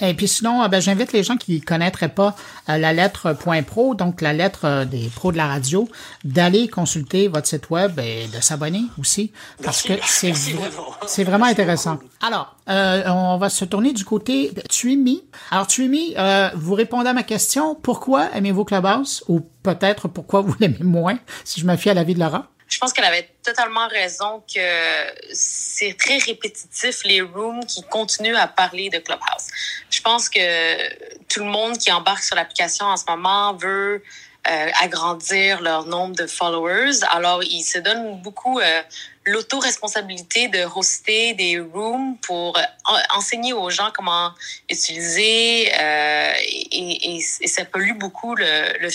Speaker 1: Et puis sinon, ben, j'invite les gens qui ne connaîtraient pas la lettre point .pro, donc la lettre des pros de la radio, d'aller consulter votre site web et de s'abonner aussi, parce que c'est vraiment intéressant. Alors, on va se tourner du côté de Tuimi. Alors Tuimi, vous répondez à ma question, pourquoi aimez-vous Clubhouse ou peut-être pourquoi vous l'aimez moins, si je me fie à l'avis de Laura?
Speaker 8: Je pense qu'elle avait totalement raison que c'est très répétitif les rooms qui continuent à parler de Clubhouse. Je pense que tout le monde qui embarque sur l'application en ce moment veut euh, agrandir leur nombre de followers. Alors, ils se donnent beaucoup euh, l'auto-responsabilité de hoster des rooms pour enseigner aux gens comment utiliser euh, et, ça pollue beaucoup le,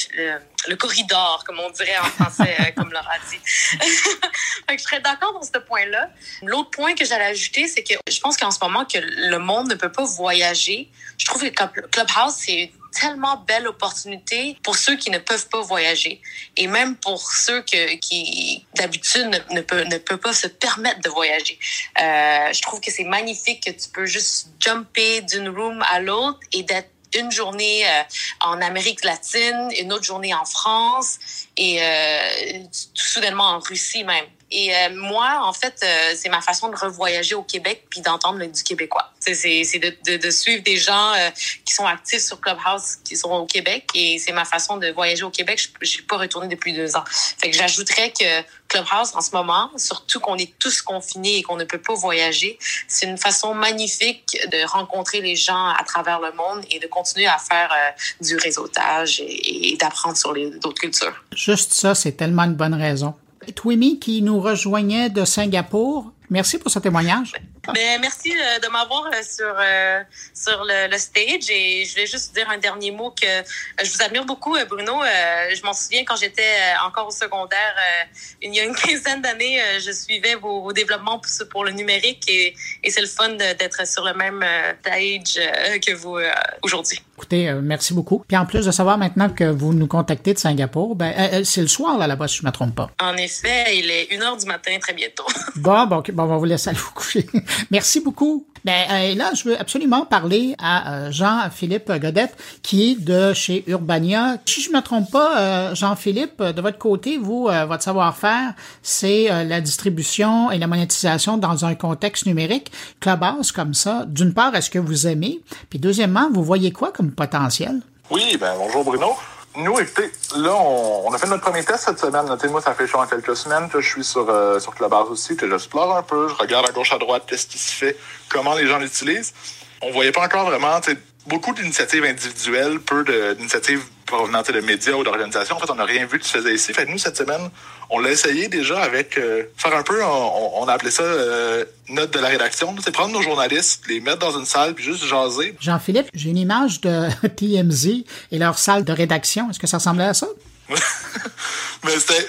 Speaker 8: le, corridor, comme on dirait en français, euh, comme Laura dit. je serais d'accord dans ce point-là. L'autre point que j'allais ajouter, c'est que je pense qu'en ce moment que le monde ne peut pas voyager. Je trouve que Clubhouse, c'est tellement belle opportunité pour ceux qui ne peuvent pas voyager et même pour ceux qui d'habitude ne, ne, peuvent, ne peuvent pas se permettre de voyager. Euh, je trouve que c'est magnifique que tu peux juste jumper d'une room à l'autre et d'être une journée euh, en Amérique latine, une autre journée en France et euh, tout soudainement en Russie même. Et euh, moi, en fait, euh, c'est ma façon de revoyager au Québec puis d'entendre du québécois. C'est, de, de, de, suivre des gens euh, qui sont actifs sur Clubhouse, qui sont au Québec. Et c'est ma façon de voyager au Québec. Je ne suis pas retournée depuis deux ans. Fait que j'ajouterais que Clubhouse, en ce moment, surtout qu'on est tous confinés et qu'on ne peut pas voyager, c'est une façon magnifique de rencontrer les gens à travers le monde et de continuer à faire du réseautage et, et d'apprendre sur d'autres cultures.
Speaker 1: Juste ça, c'est tellement une bonne raison. Twimi qui nous rejoignait de Singapour. Merci pour ce témoignage.
Speaker 8: Ben, merci euh, de m'avoir euh, sur euh, sur le, le, stage et je vais juste dire un dernier mot que je vous admire beaucoup Bruno. je m'en souviens quand j'étais encore au secondaire, il y a une quinzaine d'années, je suivais vos, vos, développements pour, le numérique et, et c'est le fun d'être sur le même stage que vous aujourd'hui.
Speaker 1: Écoutez, merci beaucoup. Puis en plus de savoir maintenant que vous nous contactez de Singapour, ben c'est le soir là là-bas si je ne me trompe pas.
Speaker 8: En effet, il est une heure du matin très bientôt.
Speaker 1: bon, bon, bon, on va vous laisser aller vous coucher. Merci beaucoup. Ben, euh, là, je veux absolument parler à euh, Jean-Philippe Godette, qui est de chez Urbania. Si je me trompe pas, euh, Jean-Philippe, de votre côté, vous, votre savoir-faire, c'est la distribution et la monétisation dans un contexte numérique. Clubhouse, comme ça, d'une part, est-ce que vous aimez? Puis deuxièmement, vous voyez quoi comme potentiel?
Speaker 9: Oui, ben bonjour Bruno. Nous, écoutez, là, on, on, a fait notre premier test cette semaine. Notez-moi, ça fait chaud en quelques semaines. Je suis sur, euh, sur Clubhouse aussi. J'explore un peu. Je regarde à gauche, à droite, qu'est-ce qui se fait, comment les gens l'utilisent. On voyait pas encore vraiment beaucoup d'initiatives individuelles, peu d'initiatives provenant de médias ou d'organisations. En fait, on n'a rien vu qui se faisait ici. Fait nous, cette semaine, on l'a essayé déjà avec euh, faire un peu, on, on, a appelé ça euh, note de la rédaction. C'est prendre nos journalistes, les mettre dans une salle puis juste jaser.
Speaker 1: Jean-Philippe, j'ai une image de TMZ et leur salle de rédaction. Est-ce que ça ressemblait à ça?
Speaker 9: mais c'était.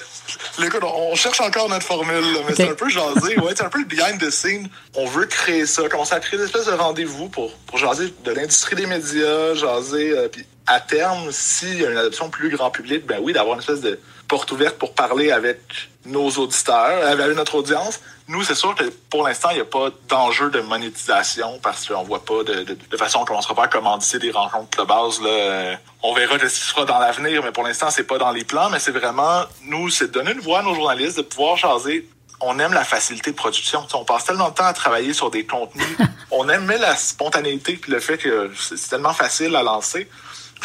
Speaker 9: Écoute, on cherche encore notre formule, mais okay. c'est un peu jasé. Ouais, c'est un peu le behind the scene. On veut créer ça, commencer à créer des espèces de rendez-vous pour, pour jaser de l'industrie des médias, jaser. Euh, puis à terme, s'il y a une adoption plus grand public, ben oui, d'avoir une espèce de porte ouverte pour parler avec nos auditeurs, avec notre audience. Nous, c'est sûr que pour l'instant, il n'y a pas d'enjeu de monétisation parce qu'on voit pas de, de, de façon on commencera pas à commandiser des rencontres de base. Là. On verra ce qui se fera dans l'avenir, mais pour l'instant, c'est pas dans les plans. Mais c'est vraiment, nous, c'est de donner une voix à nos journalistes, de pouvoir jaser on aime la facilité de production. on passe tellement de temps à travailler sur des contenus. on aimait la spontanéité puis le fait que c'est tellement facile à lancer.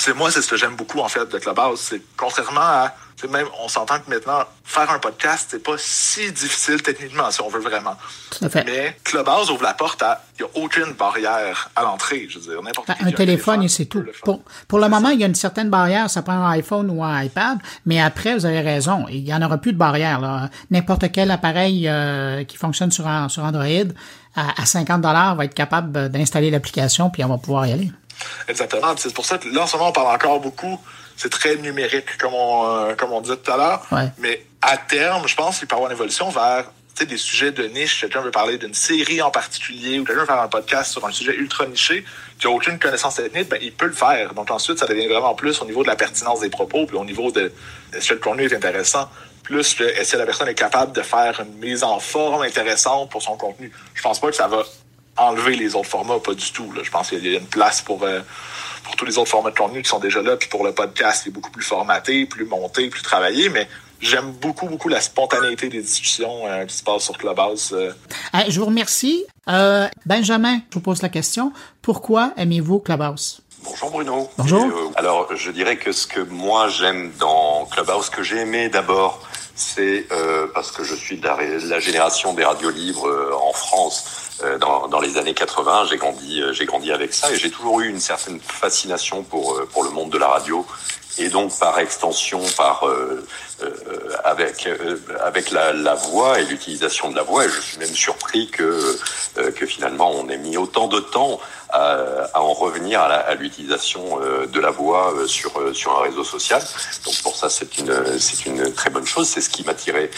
Speaker 9: C'est moi, c'est ce que j'aime beaucoup en fait de Clubhouse. C'est contrairement à même, on s'entend que maintenant, faire un podcast, c'est pas si difficile techniquement, si on veut vraiment.
Speaker 1: Tout à fait.
Speaker 9: Mais Clubhouse ouvre la porte à, il n'y a aucune barrière à l'entrée, je veux dire, n'importe
Speaker 1: ben, Un téléphone, et c'est tout. Pour, pour le moment, il y a une certaine barrière, ça prend un iPhone ou un iPad, mais après, vous avez raison, il y en aura plus de barrière, là. N'importe quel appareil euh, qui fonctionne sur, sur Android, à, à 50 dollars, va être capable d'installer l'application, puis on va pouvoir y aller.
Speaker 9: Exactement. C'est pour ça que là, en ce moment, on parle encore beaucoup c'est très numérique, comme on, euh, comme on disait tout à l'heure.
Speaker 1: Ouais.
Speaker 9: Mais à terme, je pense qu'il peut y avoir une évolution vers des sujets de niche, quelqu'un veut parler d'une série en particulier ou quelqu'un veut faire un podcast sur un sujet ultra niché qui n'a aucune connaissance technique, ben, il peut le faire. Donc ensuite, ça devient vraiment plus au niveau de la pertinence des propos, puis au niveau de est-ce que le contenu est intéressant, plus est-ce que la personne est capable de faire une mise en forme intéressante pour son contenu. Je pense pas que ça va enlever les autres formats, pas du tout. Là. Je pense qu'il y a une place pour, euh, pour tous les autres formats de contenu qui sont déjà là, puis pour le podcast, il est beaucoup plus formaté, plus monté, plus travaillé, mais j'aime beaucoup, beaucoup la spontanéité des discussions euh, qui se passent sur Clubhouse. Euh.
Speaker 1: je vous remercie. Euh, Benjamin, je vous pose la question. Pourquoi aimez-vous Clubhouse?
Speaker 10: Bonjour Bruno.
Speaker 1: Bonjour.
Speaker 10: alors, je dirais que ce que moi j'aime dans Clubhouse, que j'ai aimé d'abord, c'est parce que je suis de la, génération des radios libres en France dans, dans, les années 80. J'ai grandi, j'ai grandi avec ça et j'ai toujours eu une certaine fascination pour pour le monde de la radio et donc par extension, par euh, euh, avec euh, avec la, la, voix et l'utilisation de la voix. Et je suis même surpris que que finalement on ait mis autant de temps à, à en revenir à l'utilisation de la voix sur sur un réseau social. Donc pour ça c'est une c'est une très bonne chose. C'est ce qui m'attirait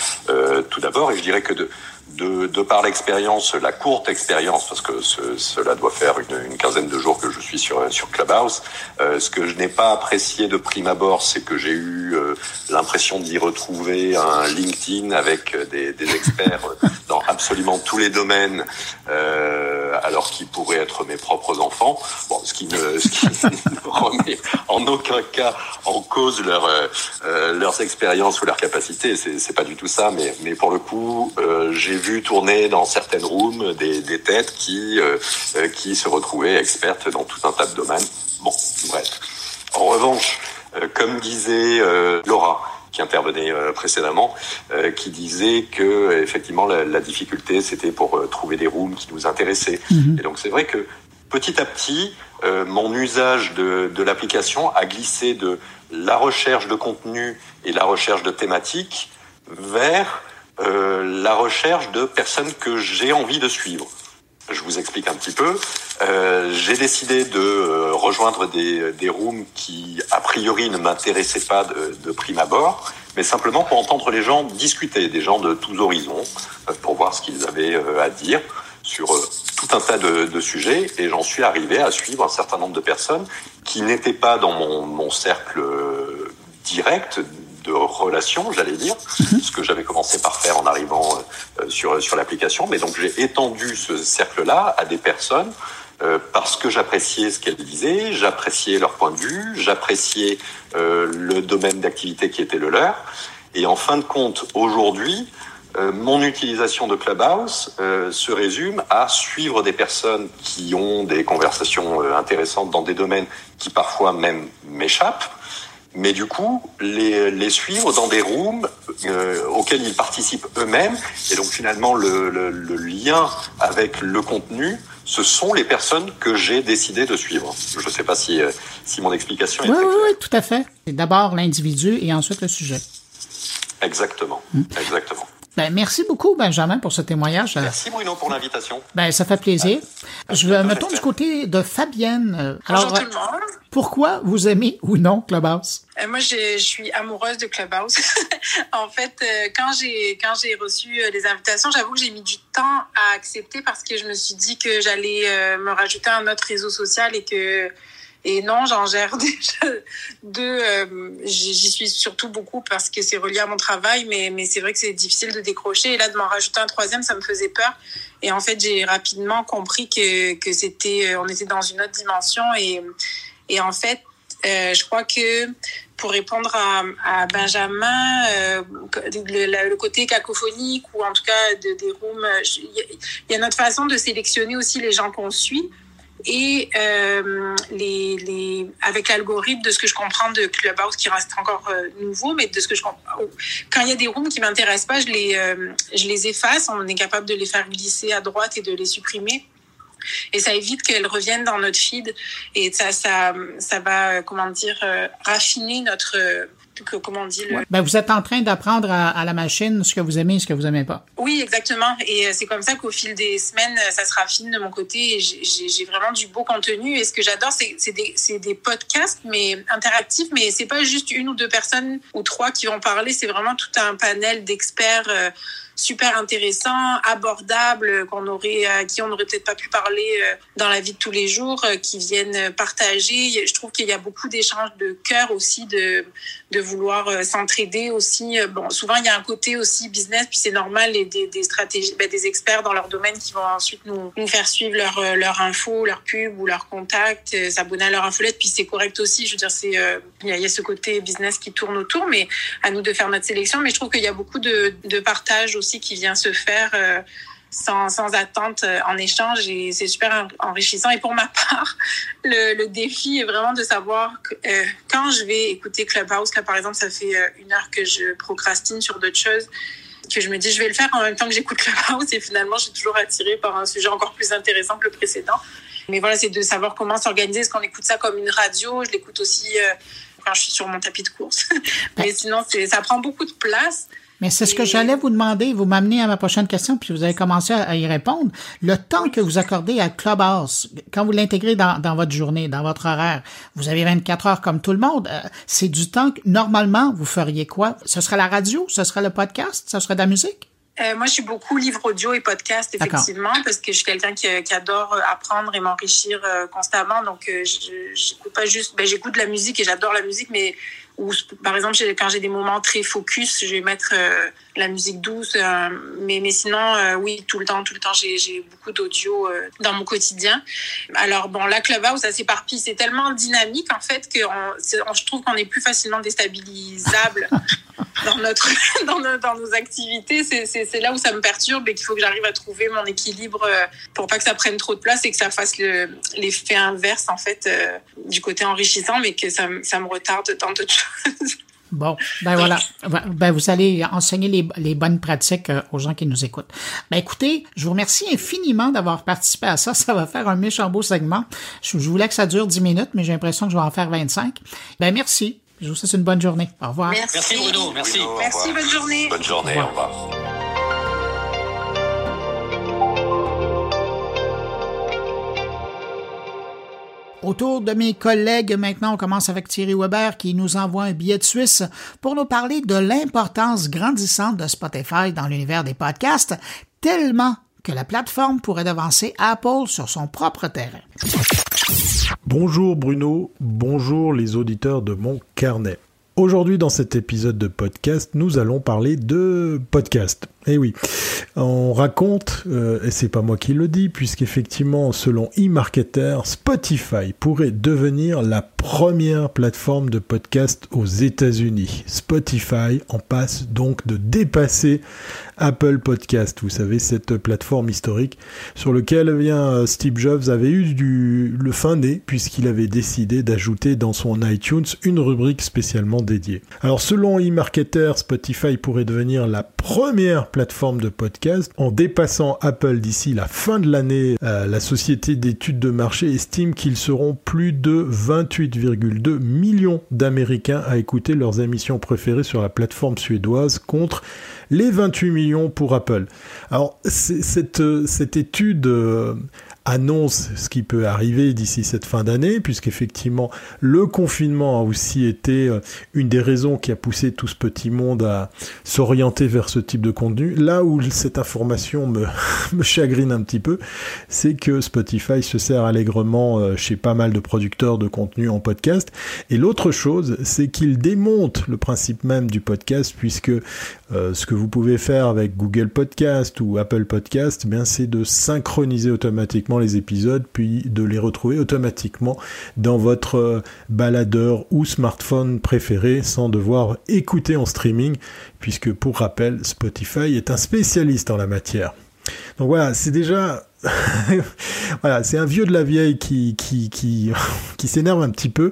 Speaker 10: tout d'abord. Et je dirais que de de, par l'expérience, la courte expérience, parce que ce, cela doit faire une, quinzaine de jours que je suis sur, sur Clubhouse, euh, ce que je n'ai pas apprécié de prime abord, c'est que j'ai eu euh, l'impression d'y retrouver un LinkedIn avec des, experts dans absolument tous les domaines, euh, alors qu'ils pourraient être mes propres enfants. Bon, ce qui ne, remet en aucun cas en cause leur, leurs expériences ou leurs capacités. C'est pas du tout ça, mais, mais pour le coup, j'ai vu tourner dans certaines rooms des, des têtes qui, euh, euh, qui se retrouvaient expertes dans tout un tas de domaines. Bon, bref. En revanche, euh, comme disait Laura, qui intervenait précédemment, qui disait que effectivement la, la difficulté c'était pour trouver des rooms qui nous intéressaient. Mhm. Et donc c'est vrai que petit à petit, mon usage de, de l'application a glissé de la recherche de contenu et la recherche de thématiques vers euh, la recherche de personnes que j'ai envie de suivre. Je vous explique un petit peu. Euh, j'ai décidé de euh, rejoindre des, rooms qui, a priori, ne m'intéressaient pas de, prime abord, mais simplement pour entendre les gens discuter, des gens de tous horizons, pour voir ce qu'ils avaient à dire sur tout un tas de, sujets. Et j'en suis arrivé à suivre un certain nombre de personnes qui n'étaient pas dans mon cercle direct de relations, j'allais dire, mhm. ce que j'avais commencé par faire en arrivant euh, sur, sur l'application. Mais donc j'ai étendu ce cercle-là à des personnes euh, parce que j'appréciais ce qu'elles disaient, j'appréciais leur point de vue, j'appréciais euh, le domaine d'activité qui était le leur. Et en fin de compte, aujourd'hui, mon utilisation de Clubhouse se résume à suivre des personnes qui ont des conversations intéressantes dans des domaines qui parfois même m'échappent, mais du coup, les, les suivre dans des rooms euh, auxquels ils participent eux-mêmes. Et donc finalement, le, le, le, lien avec le contenu, ce sont les personnes que j'ai décidé de suivre. Je ne sais pas si, euh, si mon explication est
Speaker 1: oui, Oui, oui, tout à fait. C'est d'abord l'individu et ensuite le sujet.
Speaker 10: Exactement, hmm. exactement.
Speaker 1: Ben, merci beaucoup, Benjamin, pour ce témoignage.
Speaker 10: Merci, Bruno, pour l'invitation.
Speaker 1: Ben, ça fait plaisir. Je me tourne du côté de Fabienne.
Speaker 11: Alors, Bonjour tout le monde.
Speaker 1: Pourquoi vous aimez ou non Clubhouse?
Speaker 11: Euh, moi, je, je, suis amoureuse de Clubhouse. en fait, euh, quand j'ai quand j'ai reçu euh, les invitations, j'avoue que j'ai mis du temps à accepter parce que je me suis dit que j'allais me rajouter un autre réseau social et que et non, j'en gère déjà deux. Euh, j'y suis surtout beaucoup parce que c'est relié à mon travail, mais, mais c'est vrai que c'est difficile de décrocher. Et là, de m'en rajouter un troisième, ça me faisait peur. Et en fait, j'ai rapidement compris que, que c'était, euh, on était dans une autre dimension. Et, et en fait, euh, je crois que pour répondre à, Benjamin, le, côté cacophonique ou en tout cas de, des rooms, il y a notre façon de sélectionner aussi les gens qu'on suit. Et euh, les, les, avec l'algorithme de ce que je comprends de Clubhouse, qui reste encore euh, nouveau, mais de ce que je comprends, oh, quand il y a des rooms qui m'intéressent pas, je les, euh, je les efface. On est capable de les faire glisser à droite et de les supprimer. Et ça évite qu'elles reviennent dans notre feed. Et ça, ça, ça va, comment dire, raffiner notre comment on dit le...
Speaker 1: ben, vous êtes en train d'apprendre à, la machine ce que vous aimez et ce que vous aimez pas.
Speaker 11: Oui, exactement. Et c'est comme ça qu'au fil des semaines, ça se raffine de mon côté. J'ai vraiment du beau contenu. Et ce que j'adore, c'est des, des podcasts, mais interactifs. Mais c'est pas juste une ou deux personnes ou trois qui vont parler. C'est vraiment tout un panel d'experts super intéressant, abordable, qu'on aurait, à qui on n'aurait peut-être pas pu parler euh, dans la vie de tous les jours, euh, qui viennent partager. Je trouve qu'il y a beaucoup d'échanges de cœur aussi, de, de vouloir euh, s'entraider aussi. Bon, souvent, il y a un côté aussi business, puis c'est normal, et des, des stratégies, ben, des experts dans leur domaine qui vont ensuite nous, nous faire suivre leur, leur info, leur pub ou leur contact, s'abonner à leur infolette, puis c'est correct aussi. Je veux dire, c'est, il y, a, ce côté business qui tourne autour, mais à nous de faire notre sélection. Mais je trouve qu'il y a beaucoup de, de partage aussi qui vient se faire euh, sans, sans, attente euh, en échange et c'est super enrichissant. Et pour ma part, le, défi est vraiment de savoir que, euh, quand je vais écouter Clubhouse, là par exemple, ça fait une heure que je procrastine sur d'autres choses, que je me dis je vais le faire en même temps que j'écoute Clubhouse et finalement je suis toujours attirée par un sujet encore plus intéressant que le précédent. Mais voilà, c'est de savoir comment s'organiser. Est-ce qu'on écoute ça comme une radio? Je l'écoute aussi quand je suis sur mon tapis de course. Mais sinon, ça prend beaucoup de place.
Speaker 1: Mais c'est ce que j'allais vous demander. Vous m'amenez à ma prochaine question, puis vous avez commencé à y répondre. Le temps que vous accordez à Clubhouse, quand vous l'intégrez dans, dans, votre journée, dans votre horaire, vous avez 24 heures comme tout le monde. Euh, c'est du temps que, normalement, vous feriez quoi? Ce serait la radio? Ce serait le podcast? Ce serait de la musique?
Speaker 11: Euh, moi, je suis beaucoup livre audio et podcast, effectivement, parce que je suis quelqu'un qui, qui, adore apprendre et m'enrichir euh, constamment. Donc, j'écoute pas juste, ben, j'écoute de la musique et j'adore la musique, mais ou par exemple quand j'ai des moments très focus je vais mettre euh, la musique douce euh, mais mais sinon euh, oui tout le temps tout le temps j'ai beaucoup d'audio dans mon quotidien. Alors bon la clubhouse ça s'éparpille c'est tellement dynamique en fait que je trouve qu'on est plus facilement déstabilisable dans notre dans nos, dans nos activités. C'est là où ça me perturbe et qu'il faut que j'arrive à trouver mon équilibre pour pas que ça prenne trop de place et que ça fasse l'effet inverse en fait du côté enrichissant mais que ça, ça me retarde dans d'autres
Speaker 1: Bon, ben voilà. Ben, vous allez enseigner les, les, bonnes pratiques euh, aux gens qui nous écoutent. Ben écoutez, je vous remercie infiniment d'avoir participé à ça. Ça va faire un méchant beau segment. Je, voulais que ça dure 10 minutes, mais j'ai l'impression que je vais en faire 25. Ben merci. Je vous souhaite une bonne journée. Au revoir.
Speaker 7: Merci, Bruno. Merci.
Speaker 11: merci, bonne journée.
Speaker 10: Bonne journée, au revoir.
Speaker 1: Autour de mes collègues, maintenant, on commence avec Thierry Weber qui nous envoie un billet de Suisse pour nous parler de l'importance grandissante de Spotify dans l'univers des podcasts, tellement que la plateforme pourrait devancer Apple sur son propre terrain.
Speaker 12: Bonjour Bruno, bonjour les auditeurs de mon carnet. Aujourd'hui, dans cet épisode de podcast, nous allons parler de podcast. Eh oui, on raconte, euh, et c'est pas moi qui le dis, puisqu'effectivement, selon eMarketer, Spotify pourrait devenir la première plateforme de podcast aux États-Unis. Spotify en passe donc de dépasser Apple Podcast, vous savez, cette plateforme historique sur laquelle eh Steve Jobs avait eu le fin nez puisqu'il avait décidé d'ajouter dans son iTunes une rubrique spécialement dédiée. Alors selon eMarketer, Spotify pourrait devenir la première plateforme de podcast en dépassant Apple d'ici la fin de l'année. Euh, la société d'études de marché estime qu'ils seront plus de 28,2 millions d'Américains à écouter leurs émissions préférées sur la plateforme suédoise contre les 28 millions pour Apple. Alors, cette, euh, cette étude euh, annonce ce qui peut arriver d'ici cette fin d'année, puisqu'effectivement le confinement a aussi été euh, une des raisons qui a poussé tout ce petit monde à s'orienter vers ce type de contenu. Là où cette information me, me chagrine un petit peu, c'est que Spotify se sert allègrement euh, chez pas mal de producteurs de contenu en podcast. Et l'autre chose, c'est qu'il démonte le principe même du podcast, puisque euh, ce que vous pouvez faire avec Google Podcast ou Apple Podcast, eh bien c'est de synchroniser automatiquement les épisodes, puis de les retrouver automatiquement dans votre euh, baladeur ou smartphone préféré sans devoir écouter en streaming, puisque pour rappel, Spotify est un spécialiste en la matière. Donc voilà, c'est déjà voilà, c'est un vieux de la vieille qui qui qui, s'énerve un petit peu.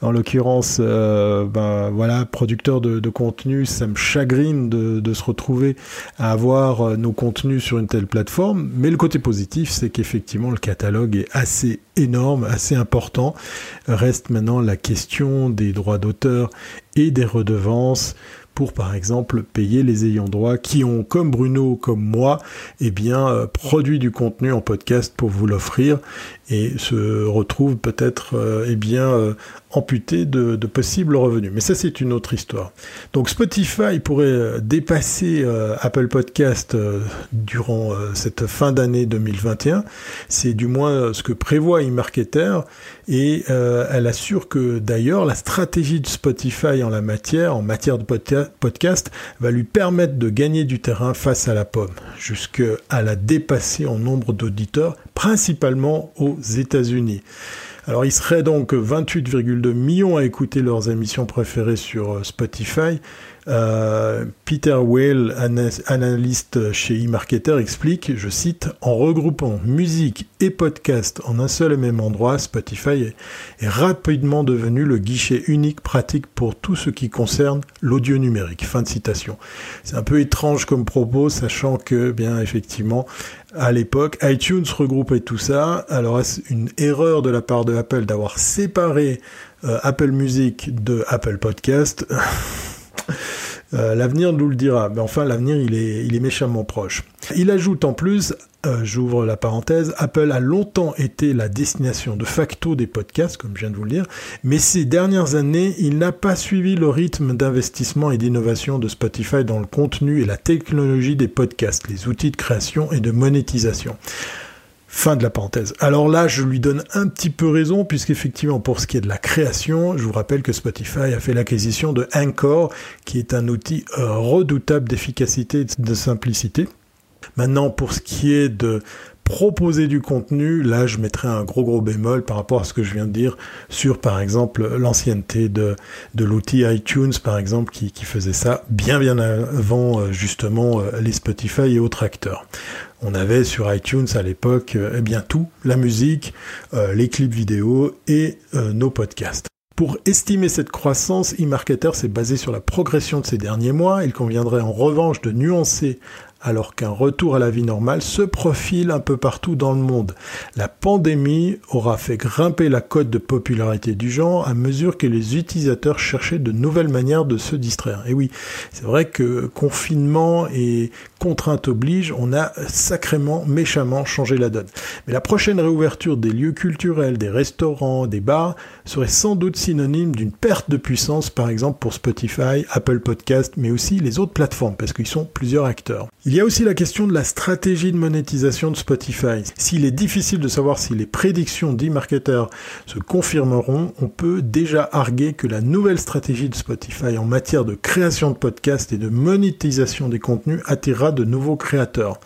Speaker 12: En l'occurrence, euh, ben voilà, producteur de, de, contenu, ça me chagrine de, de se retrouver à avoir euh, nos contenus sur une telle plateforme. Mais le côté positif, c'est qu'effectivement le catalogue est assez énorme, assez important. Reste maintenant la question des droits d'auteur et des redevances pour par exemple payer les ayants droit qui ont comme Bruno comme moi eh bien euh, produit du contenu en podcast pour vous l'offrir et se retrouvent peut-être euh, eh bien euh, de, possibles revenus. Mais ça c'est une autre histoire. Donc Spotify pourrait dépasser Apple Podcast durant cette fin d'année 2021. C'est du moins ce que prévoit eMarketer et elle assure que d'ailleurs la stratégie de Spotify en la matière, en matière de podcast va lui permettre de gagner du terrain face à la pomme, jusqu'à la dépasser en nombre d'auditeurs, principalement aux États-Unis. Alors il serait donc 28,2 millions à écouter leurs émissions préférées sur euh, Spotify. Euh, Peter Whale, analyste chez eMarketer, explique, je cite, En regroupant musique et podcast en un seul et même endroit, Spotify est, rapidement devenu le guichet unique pratique pour tout ce qui concerne l'audio numérique. Fin de citation. C'est un peu étrange comme propos, sachant que, bien effectivement, à l'époque, iTunes regroupait tout ça. Alors, est une erreur de la part de Apple d'avoir séparé euh, Apple Music de Apple Podcast? euh, L'avenir nous le dira. Mais enfin, l'avenir, il est, méchamment proche. Il ajoute en plus euh, j'ouvre la parenthèse, Apple a longtemps été la destination de facto des podcasts, comme je viens de vous le dire, mais ces dernières années, il n'a pas suivi le rythme d'investissement et d'innovation de Spotify dans le contenu et la technologie des podcasts, les outils de création et de monétisation. Fin de la parenthèse. Alors là, je lui donne un petit peu raison, puisqu'effectivement, pour ce qui est de la création, je vous rappelle que Spotify a fait l'acquisition de Anchor, qui est un outil euh, redoutable d'efficacité et de simplicité. Maintenant, pour ce qui est de proposer du contenu, là je mettrais un gros gros bémol par rapport à ce que je viens de dire sur par exemple l'ancienneté de, de l'outil iTunes par exemple qui, qui, faisait ça bien bien avant euh, justement euh, les Spotify et autres acteurs. On avait sur iTunes à l'époque euh, eh bien tout, la musique, les clips vidéo et nos podcasts. Pour estimer cette croissance, eMarketer s'est basé sur la progression de ces derniers mois. Il conviendrait en revanche de nuancer alors qu'un retour à la vie normale se profile un peu partout dans le monde. La pandémie aura fait grimper la cote de popularité du genre à mesure que les utilisateurs cherchaient de nouvelles manières de se distraire. Et oui, c'est vrai que confinement et contrainte oblige, on a sacrément, méchamment changé la donne. Mais la prochaine réouverture des lieux culturels, des restaurants, des bars, serait sans doute synonyme d'une perte de puissance, par exemple pour Spotify, Apple Podcast, mais aussi les autres plateformes, parce qu'ils sont plusieurs acteurs. Y a aussi la question de la stratégie de monétisation de Spotify. S'il est difficile de savoir si les prédictions d'e-marketer se confirmeront, on peut déjà arguer que la nouvelle stratégie de Spotify en matière de création de podcasts et de monétisation des contenus attirera de nouveaux créateurs.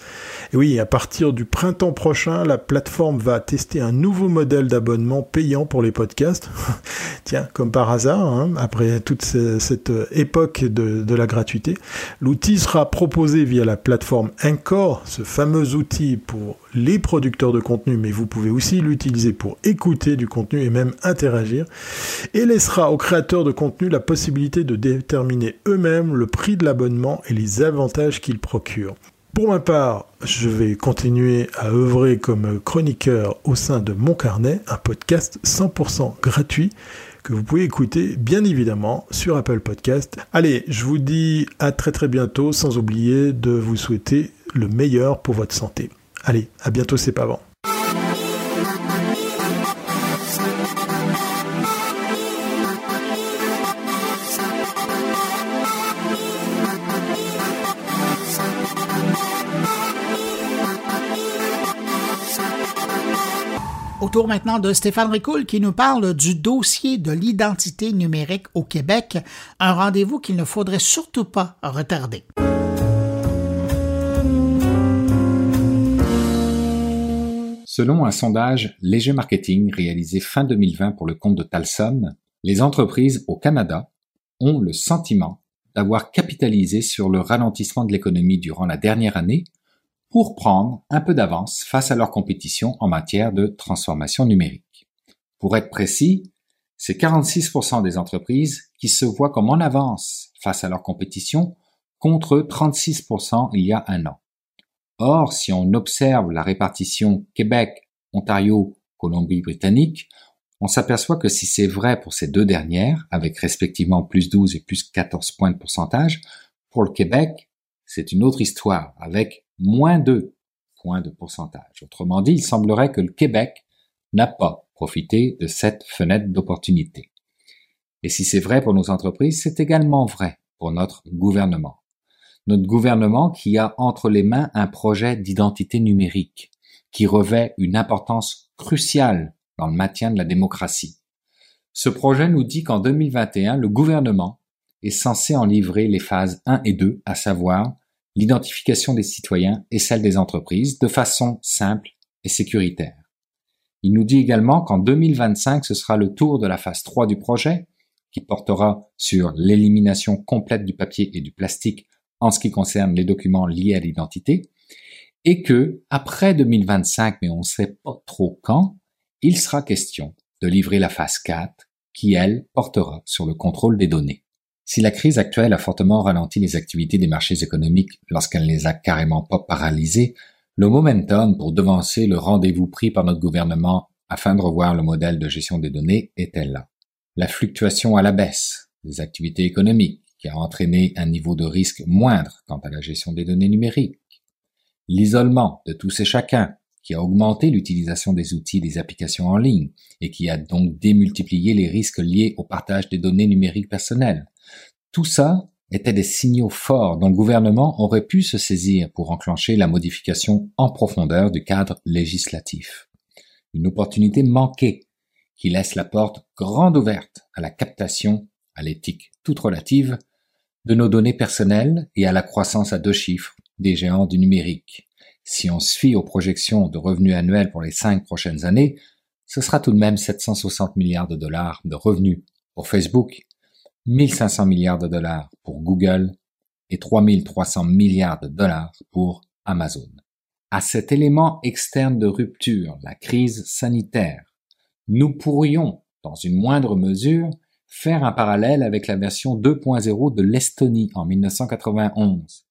Speaker 12: Et oui, à partir du printemps prochain, la plateforme va tester un nouveau modèle d'abonnement payant pour les podcasts. Tiens, comme par hasard, hein, après toute cette époque de, de la gratuité, l'outil sera proposé via la plateforme Encore, ce fameux outil pour les producteurs de contenu, mais vous pouvez aussi l'utiliser pour écouter du contenu et même interagir, et laissera aux créateurs de contenu la possibilité de déterminer eux-mêmes le prix de l'abonnement et les avantages qu'il procure. Pour ma part, je vais continuer à œuvrer comme chroniqueur au sein de Mon Carnet, un podcast 100% gratuit que vous pouvez écouter bien évidemment sur Apple Podcast. Allez, je vous dis à très très bientôt sans oublier de vous souhaiter le meilleur pour votre santé. Allez, à bientôt, c'est pas avant.
Speaker 1: Autour maintenant de Stéphane Ricoul qui nous parle du dossier de l'identité numérique au Québec, un rendez-vous qu'il ne faudrait surtout pas retarder.
Speaker 13: Selon un sondage Léger Marketing réalisé fin 2020 pour le compte de Talson, les entreprises au Canada ont le sentiment d'avoir capitalisé sur le ralentissement de l'économie durant la dernière année pour prendre un peu d'avance face à leur compétition en matière de transformation numérique. Pour être précis, c'est 46% des entreprises qui se voient comme en avance face à leur compétition contre 36% il y a un an. Or, si on observe la répartition Québec, Ontario, Colombie-Britannique, on s'aperçoit que si c'est vrai pour ces deux dernières, avec respectivement plus 12 et plus 14 points de pourcentage, pour le Québec, c'est une autre histoire, avec moins 2 points de pourcentage. Autrement dit, il semblerait que le Québec n'a pas profité de cette fenêtre d'opportunité. Et si c'est vrai pour nos entreprises, c'est également vrai pour notre gouvernement. Notre gouvernement qui a entre les mains un projet d'identité numérique, qui revêt une importance cruciale dans le maintien de la démocratie. Ce projet nous dit qu'en 2021, le gouvernement est censé en livrer les phases 1 et 2, à savoir l'identification des citoyens et celle des entreprises de façon simple et sécuritaire. Il nous dit également qu'en 2025, ce sera le tour de la phase 3 du projet, qui portera sur l'élimination complète du papier et du plastique en ce qui concerne les documents liés à l'identité, et que, après 2025, mais on ne sait pas trop quand, il sera question de livrer la phase 4, qui, elle, portera sur le contrôle des données. Si la crise actuelle a fortement ralenti les activités des marchés économiques lorsqu'elle ne les a carrément pas paralysés, le momentum pour devancer le rendez-vous pris par notre gouvernement afin de revoir le modèle de gestion des données était là. La fluctuation à la baisse des activités économiques qui a entraîné un niveau de risque moindre quant à la gestion des données numériques. L'isolement de tous et chacun qui a augmenté l'utilisation des outils et des applications en ligne et qui a donc démultiplié les risques liés au partage des données numériques personnelles. Tout ça étaient des signaux forts dont le gouvernement aurait pu se saisir pour enclencher la modification en profondeur du cadre législatif. Une opportunité manquée qui laisse la porte grande ouverte à la captation, à l'éthique toute relative, de nos données personnelles et à la croissance à deux chiffres des géants du numérique. Si on se fie aux projections de revenus annuels pour les cinq prochaines années, ce sera tout de même 760 milliards de dollars de revenus pour Facebook 1500 milliards de dollars pour Google et 3300 milliards de dollars pour Amazon. À cet élément externe de rupture, la crise sanitaire, nous pourrions, dans une moindre mesure, faire un parallèle avec la version 2.0 de l'Estonie en 1991.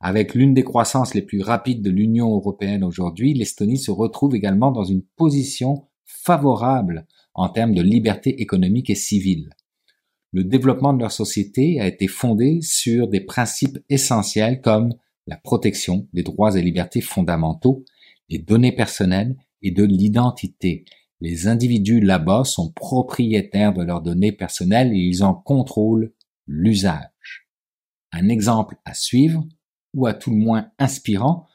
Speaker 13: Avec l'une des croissances les plus rapides de l'Union européenne aujourd'hui, l'Estonie se retrouve également dans une position favorable en termes de liberté économique et civile le développement de leur société a été fondé sur des principes essentiels comme la protection des droits et libertés fondamentaux, des données personnelles et de l'identité. Les individus là-bas sont propriétaires de leurs données personnelles et ils en contrôlent l'usage. Un exemple à suivre, ou à tout le moins inspirant,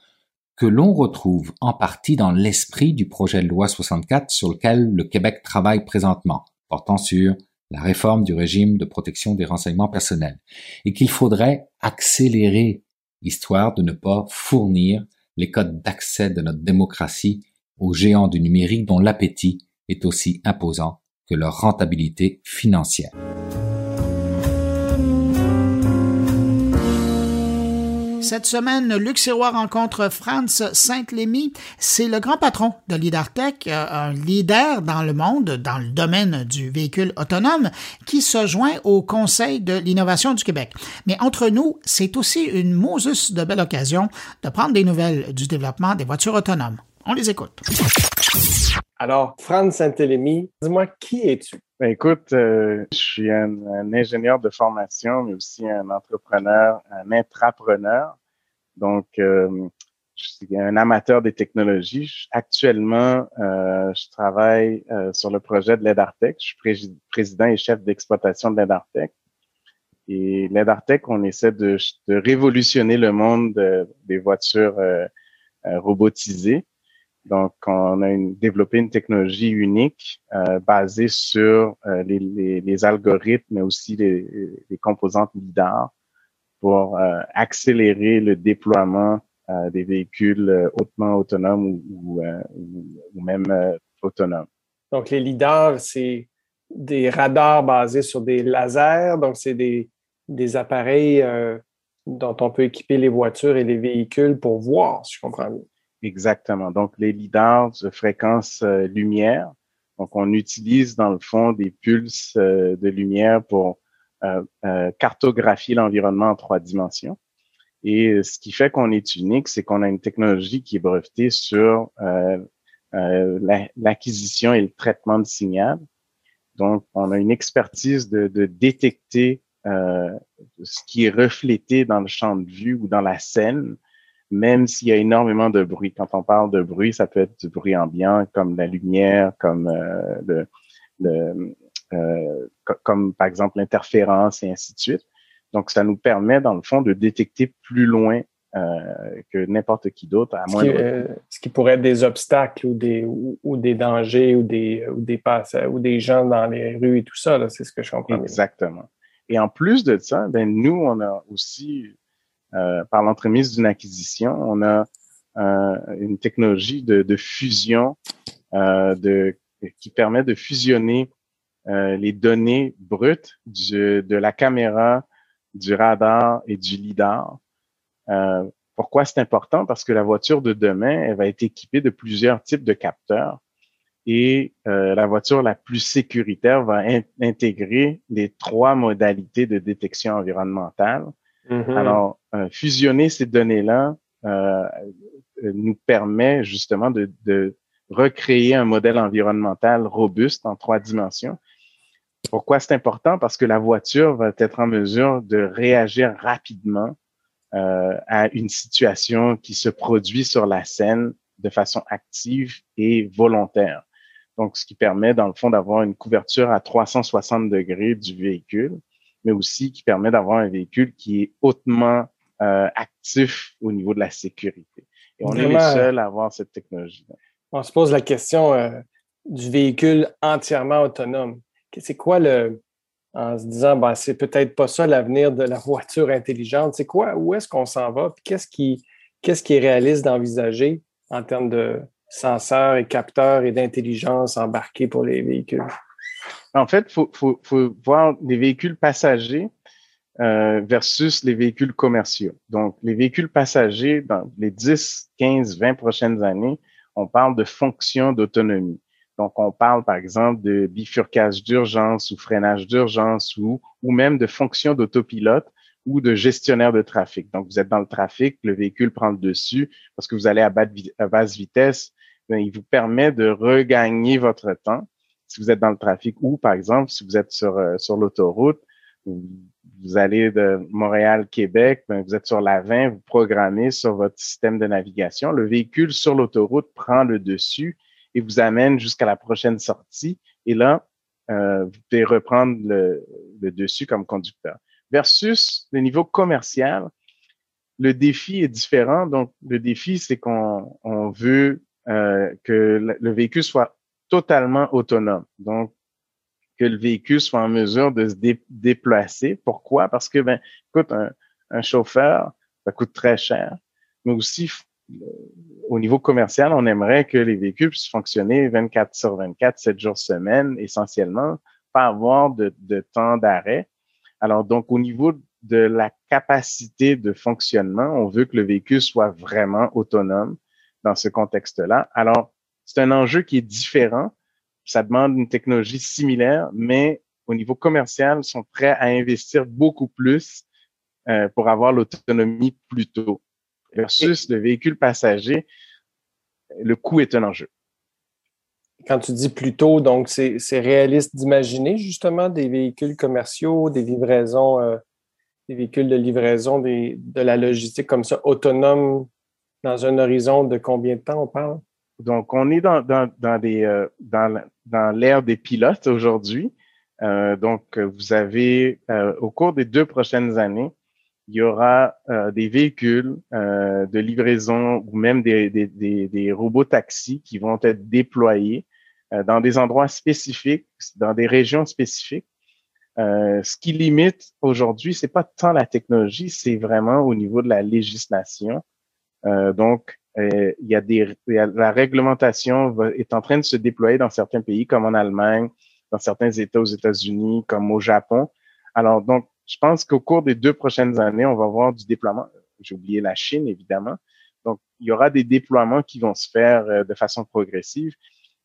Speaker 13: que l'on retrouve en partie dans l'esprit du projet de loi 64 sur lequel le Québec travaille présentement, portant sur la réforme du régime de protection des renseignements personnels, et qu'il faudrait accélérer, histoire de ne pas fournir les codes d'accès de notre démocratie aux géants du numérique dont l'appétit est aussi imposant que leur rentabilité financière.
Speaker 1: Cette semaine, Luc Sirois rencontre Franz Saint-Lémy. C'est le grand patron de LeaderTech, euh, un leader dans le monde, dans le domaine du véhicule autonome, qui se joint au Conseil de l'innovation du Québec. Mais entre nous, c'est aussi une Moses de belle occasion de prendre des nouvelles du développement des voitures autonomes. On les écoute.
Speaker 14: Alors, Franz Saint-Lémy, dis-moi, qui es-tu?
Speaker 15: Ben, écoute, euh, je suis un, ingénieur de formation, mais aussi un entrepreneur, un intrapreneur. Donc, euh, je suis un amateur des technologies. Actuellement, euh, je travaille sur le projet de l'EDARTEC. Je suis président et chef d'exploitation de l'EDARTEC. Et l'EDARTEC, on essaie de, de, révolutionner le monde des voitures robotisées. Donc, on a développé une technologie unique euh, basée sur euh, les, algorithmes, mais aussi les, composantes LIDAR pour euh, accélérer le déploiement des véhicules hautement autonomes ou, même autonomes.
Speaker 14: Donc, les LIDAR, c'est des radars basés sur des lasers. Donc, c'est des, des appareils dont on peut équiper les voitures et les véhicules pour voir, si je comprends bien.
Speaker 15: Exactement. Donc, les lidars de fréquence euh, lumière. Donc, on utilise dans le fond des pulses euh, de lumière pour euh, cartographier l'environnement en trois dimensions. Et ce qui fait qu'on est unique, c'est qu'on a une technologie qui est brevetée sur l'acquisition et le traitement de signal. Donc, on a une expertise de, de détecter euh, ce qui est reflété dans le champ de vue ou dans la scène, même s'il y a énormément de bruit. Quand on parle de bruit, ça peut être du bruit ambiant, comme la lumière, comme euh, le, le euh, comme par exemple l'interférence et ainsi de suite. Donc, ça nous permet, dans le fond, de détecter plus loin euh, que n'importe qui d'autre, à moins.
Speaker 14: Ce, euh, ce qui pourrait être des obstacles ou des ou, des dangers ou des ou des passes ou des gens dans les rues et tout ça. C'est ce que je comprends.
Speaker 15: Exactement. Et en plus de ça, ben nous, on a aussi, euh, par l'entremise d'une acquisition, on a euh, une technologie de, de fusion euh, de, qui permet de fusionner euh, les données brutes du, de la caméra, du radar et du lidar. Euh, pourquoi c'est important? Parce que la voiture de demain, elle va être équipée de plusieurs types de capteurs et euh, la voiture la plus sécuritaire va intégrer les trois modalités de détection environnementale. Mm-hmm. Alors, fusionner ces données-là euh, nous permet justement de, de, recréer un modèle environnemental robuste en trois dimensions. Pourquoi c'est important? Parce que la voiture va être en mesure de réagir rapidement euh, à une situation qui se produit sur la scène de façon active et volontaire. Donc, ce qui permet, dans le fond, d'avoir une couverture à 360 degrés du véhicule, mais aussi qui permet d'avoir un véhicule qui est hautement euh, actif au niveau de la sécurité. Et on est les seuls à avoir cette technologie.
Speaker 14: On se pose la question euh, du véhicule entièrement autonome. C'est quoi le, en se disant, ben, c'est peut-être pas ça l'avenir de la voiture intelligente. C'est quoi, où est-ce qu'on s'en va? Puis qu'est-ce qui, qu'est-ce qui est réaliste d'envisager en termes de, senseurs et capteurs et d'intelligence embarqués pour les véhicules?
Speaker 15: En fait, il faut, faut, faut, voir les véhicules passagers euh, versus les véhicules commerciaux. Donc, les véhicules passagers, dans les 10, 15, 20 prochaines années, on parle de fonction d'autonomie. Donc, on parle, par exemple, de bifurcage d'urgence ou freinage d'urgence ou, ou même de fonction d'autopilote ou de gestionnaire de trafic. Donc, vous êtes dans le trafic, le véhicule prend le dessus parce que vous allez à, basse vitesse, ben, il vous permet de regagner votre temps si vous êtes dans le trafic ou, par exemple, si vous êtes sur, euh, sur l'autoroute, vous allez de Montréal-Québec, ben, vous êtes sur la 20, vous programmez sur votre système de navigation. Le véhicule sur l'autoroute prend le dessus et vous amène jusqu'à la prochaine sortie. Et là, euh, vous pouvez reprendre le, le dessus comme conducteur. Versus le niveau commercial, le défi est différent. Donc, le défi, c'est qu'on on veut euh, que le véhicule soit totalement autonome. Donc, que le véhicule soit en mesure de se déplacer. Pourquoi? Parce que, ben, écoute, un, un, chauffeur, ça coûte très cher, mais aussi au niveau commercial, on aimerait que les véhicules puissent fonctionner 24 sur 24, 7 jours semaine, essentiellement, pas avoir de, temps d'arrêt. Alors, donc, au niveau de la capacité de fonctionnement, on veut que le véhicule soit vraiment autonome dans ce contexte-là. Alors, c'est un enjeu qui est différent. Ça demande une technologie similaire, mais au niveau commercial, sont prêts à investir beaucoup plus euh, pour avoir l'autonomie plus tôt. Versus le véhicule passager, le coût est un enjeu.
Speaker 14: Quand tu dis plus tôt, donc c'est réaliste d'imaginer justement des véhicules commerciaux, des livraisons, euh, des véhicules de livraison, des, de la logistique comme ça, autonome dans un horizon de combien de temps on parle?
Speaker 15: Donc, on est dans, dans, dans des, euh, dans, dans l'ère des pilotes aujourd'hui. Euh, donc, vous avez, euh, au cours des deux prochaines années, il y aura euh, des véhicules euh, de livraison ou même des, des, des, des, robots taxis qui vont être déployés euh, dans des endroits spécifiques, dans des régions spécifiques. ce qui limite aujourd'hui, c'est pas tant la technologie, c'est vraiment au niveau de la législation. Euh, donc, euh, il y a des, la réglementation est en train de se déployer dans certains pays, comme en Allemagne, dans certains États aux États-Unis, comme au Japon. Alors, donc, je pense qu'au cours des deux prochaines années, on va voir du déploiement. J'ai oublié la Chine, évidemment. Donc, il y aura des déploiements qui vont se faire euh, de façon progressive.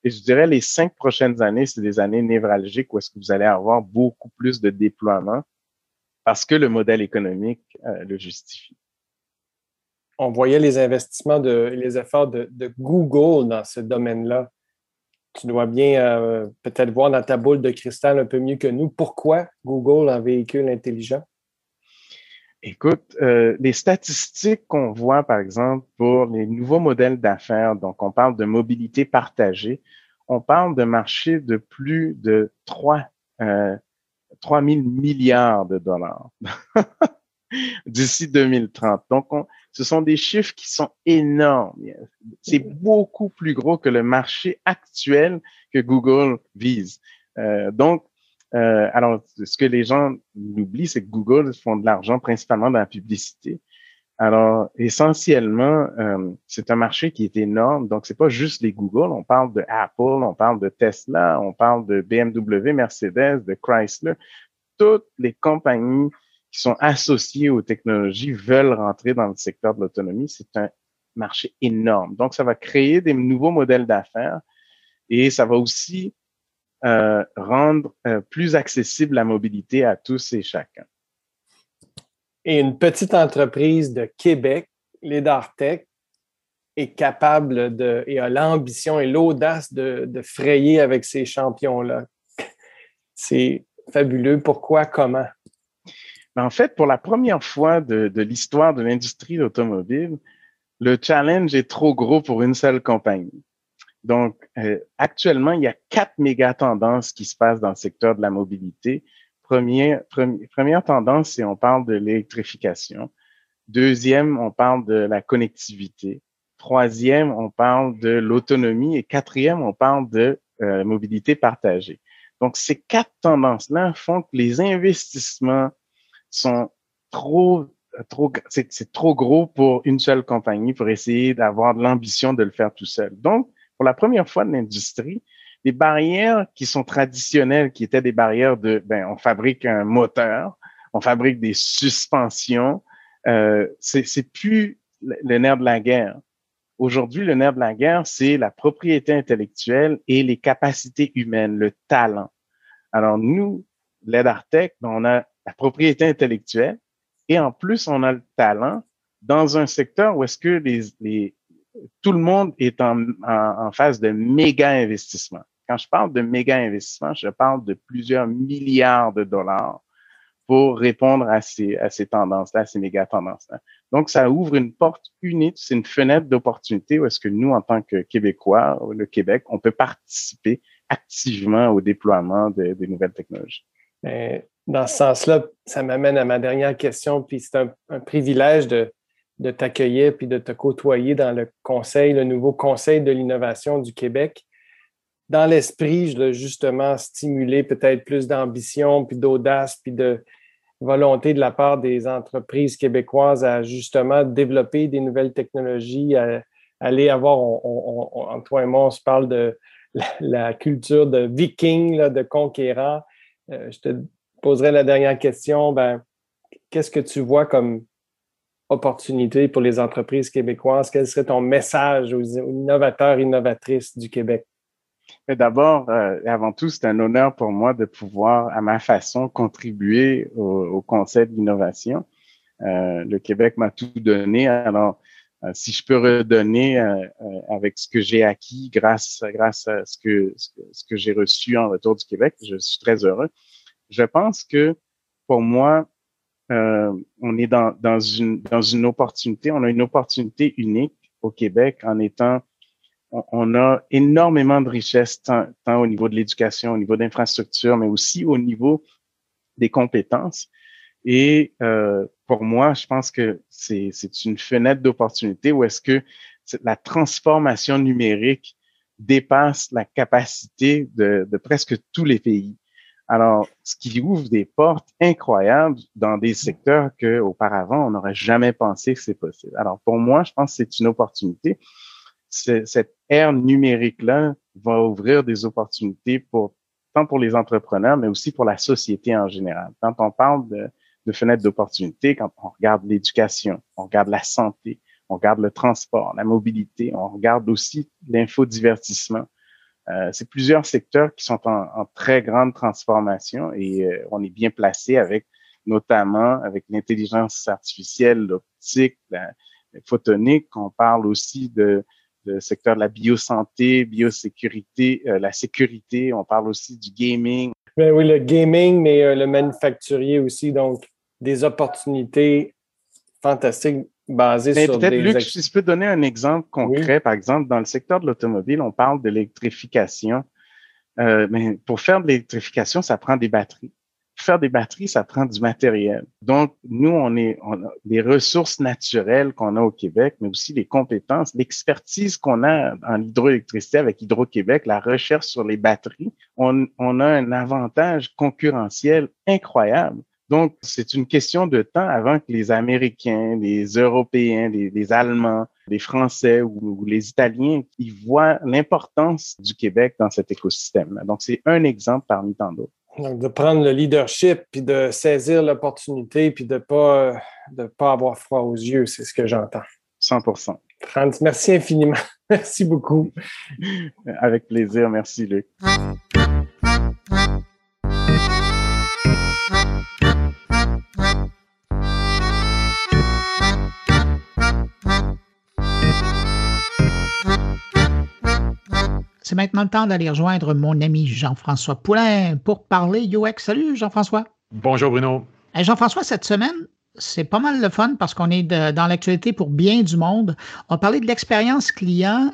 Speaker 15: Et je dirais les cinq prochaines années, c'est des années névralgiques où est-ce que vous allez avoir beaucoup plus de déploiements parce que le modèle économique euh, le justifie.
Speaker 14: On voyait les investissements de les efforts de, Google dans ce domaine-là. Tu dois bien euh, peut-être voir dans ta boule de cristal un peu mieux que nous. Pourquoi Google un véhicule intelligent?
Speaker 15: Écoute, euh, les statistiques qu'on voit, par exemple, pour les nouveaux modèles d'affaires, donc on parle de mobilité partagée, on parle de marché de plus de 3, euh, 3 000 milliards de dollars d'ici 2030. Donc, ce sont des chiffres qui sont énormes. C'est beaucoup plus gros que le marché actuel que Google vise. Euh, donc, euh, alors, ce que les gens oublient, c'est que Google font de l'argent principalement dans la publicité. Alors, essentiellement, euh, c'est un marché qui est énorme. Donc, c'est pas juste les Google. On parle de Apple, on parle de Tesla, on parle de BMW, Mercedes, de Chrysler. Toutes les compagnies qui sont associées aux technologies veulent rentrer dans le secteur de l'autonomie. C'est un marché énorme. Donc, ça va créer des nouveaux modèles d'affaires et ça va aussi euh, rendre euh, plus accessible la mobilité à tous et chacun.
Speaker 14: Et une petite entreprise de Québec, l'Edartech, est capable de, et a l'ambition et l'audace de, frayer avec ces champions-là. C'est fabuleux. Pourquoi? Comment?
Speaker 15: En fait, pour la première fois de, l'histoire de l'industrie automobile, le challenge est trop gros pour une seule compagnie. Donc, euh, actuellement, il y a quatre méga tendances qui se passent dans le secteur de la mobilité. Première, première tendance, c'est on parle de l'électrification. Deuxième, on parle de la connectivité. Troisième, on parle de l'autonomie. Et quatrième, on parle de euh, mobilité partagée. Donc, ces quatre tendances-là font que les investissements sont trop, trop, c'est trop gros pour une seule compagnie pour essayer d'avoir l'ambition de le faire tout seul. Donc, pour la première fois de l'industrie, les barrières qui sont traditionnelles, qui étaient des barrières de, ben, on fabrique un moteur, on fabrique des suspensions, euh, c'est plus le nerf de la guerre. Aujourd'hui, le nerf de la guerre, c'est la propriété intellectuelle et les capacités humaines, le talent. Alors nous, l'aide Artec, ben, on a la propriété intellectuelle et en plus, on a le talent dans un secteur où est-ce que les, les, tout le monde est en, en, phase de méga investissement. Quand je parle de méga investissement, je parle de plusieurs milliards de dollars pour répondre à ces, à ces tendances-là, à ces méga tendances-là. Donc, ça ouvre une porte unique, c'est une fenêtre d'opportunité où est-ce que nous, en tant que Québécois, le Québec, on peut participer activement au déploiement des nouvelles technologies.
Speaker 14: Dans ce sens-là, ça m'amène à ma dernière question, puis c'est un, privilège de, de t'accueillir puis de te côtoyer dans le conseil, le nouveau Conseil de l'innovation du Québec. Dans l'esprit, je l'ai justement stimulé peut-être plus d'ambition, puis d'audace, puis de volonté de la part des entreprises québécoises à justement développer des nouvelles technologies, à aller avoir, on, toi et moi, on se parle de la, culture de viking, de conquérant. Euh, je te poserai la dernière question. Ben, qu'est-ce que tu vois comme opportunités pour les entreprises québécoises? Quel serait ton message aux innovateurs, innovatrices du Québec?
Speaker 15: D'abord, euh, avant tout, c'est un honneur pour moi de pouvoir, à ma façon, contribuer au, Conseil de l'innovation. Euh, le Québec m'a tout donné. Alors, euh, si je peux redonner avec ce que j'ai acquis grâce, grâce à ce que, ce que j'ai reçu en retour du Québec, je suis très heureux. Je pense que pour moi, euh, on est dans, dans, une, dans une opportunité, on a une opportunité unique au Québec en étant, on, a énormément de richesses, tant, tant au niveau de l'éducation, au niveau d'infrastructure, mais aussi au niveau des compétences. Et euh, pour moi, je pense que c'est une fenêtre d'opportunité où est-ce que la transformation numérique dépasse la capacité de, de presque tous les pays. Alors, ce qui ouvre des portes incroyables dans des secteurs que auparavant on n'aurait jamais pensé que c'est possible. Alors, pour moi, je pense que c'est une opportunité. Cette ère numérique-là va ouvrir des opportunités pour tant pour les entrepreneurs, mais aussi pour la société en général. Quand on parle de, de fenêtres d'opportunité quand on regarde l'éducation, on regarde la santé, on regarde le transport, la mobilité, on regarde aussi l'infodivertissement. Euh, c'est plusieurs secteurs qui sont en, en très grande transformation et euh, on est bien placé avec notamment avec l'intelligence artificielle, l'optique, la, photonique. On parle aussi de, de secteur de la biosanté, biosécurité, euh, la sécurité. On parle aussi du gaming.
Speaker 14: Ben oui, le gaming, mais euh, le manufacturier aussi. Donc, des opportunités fantastiques basées
Speaker 15: mais
Speaker 14: sur
Speaker 15: peut-être,
Speaker 14: des...
Speaker 15: Luc, si je peux donner un exemple concret, par exemple, dans le secteur de l'automobile, on parle de l'électrification. Euh, mais pour faire de l'électrification, ça prend des batteries. Pour faire des batteries, ça prend du matériel. Donc, nous, on est on a les ressources naturelles qu'on a au Québec, mais aussi les compétences, l'expertise qu'on a en hydroélectricité avec Hydro-Québec, la recherche sur les batteries, on, on a un avantage concurrentiel incroyable. Donc, c'est une question de temps avant que les Américains, les Européens, les, les Allemands, les Français ou, ou les Italiens, ils voient l'importance du Québec dans cet écosystème. Donc, c'est un exemple parmi tant d'autres.
Speaker 14: Donc, de prendre le leadership, puis de saisir l'opportunité, puis de ne pas, de pas avoir froid aux yeux, c'est ce que j'entends.
Speaker 15: 100
Speaker 14: Franz, merci infiniment. Merci beaucoup.
Speaker 15: Avec plaisir. Merci, Luc.
Speaker 1: C'est maintenant le temps d'aller rejoindre mon ami Jean-François Poulain pour parler UX. Salut Jean-François.
Speaker 16: Bonjour Bruno.
Speaker 1: Hey, Jean-François, cette semaine, c'est pas mal le fun parce qu'on est de- dans l'actualité pour bien du monde. On parlait de l'expérience client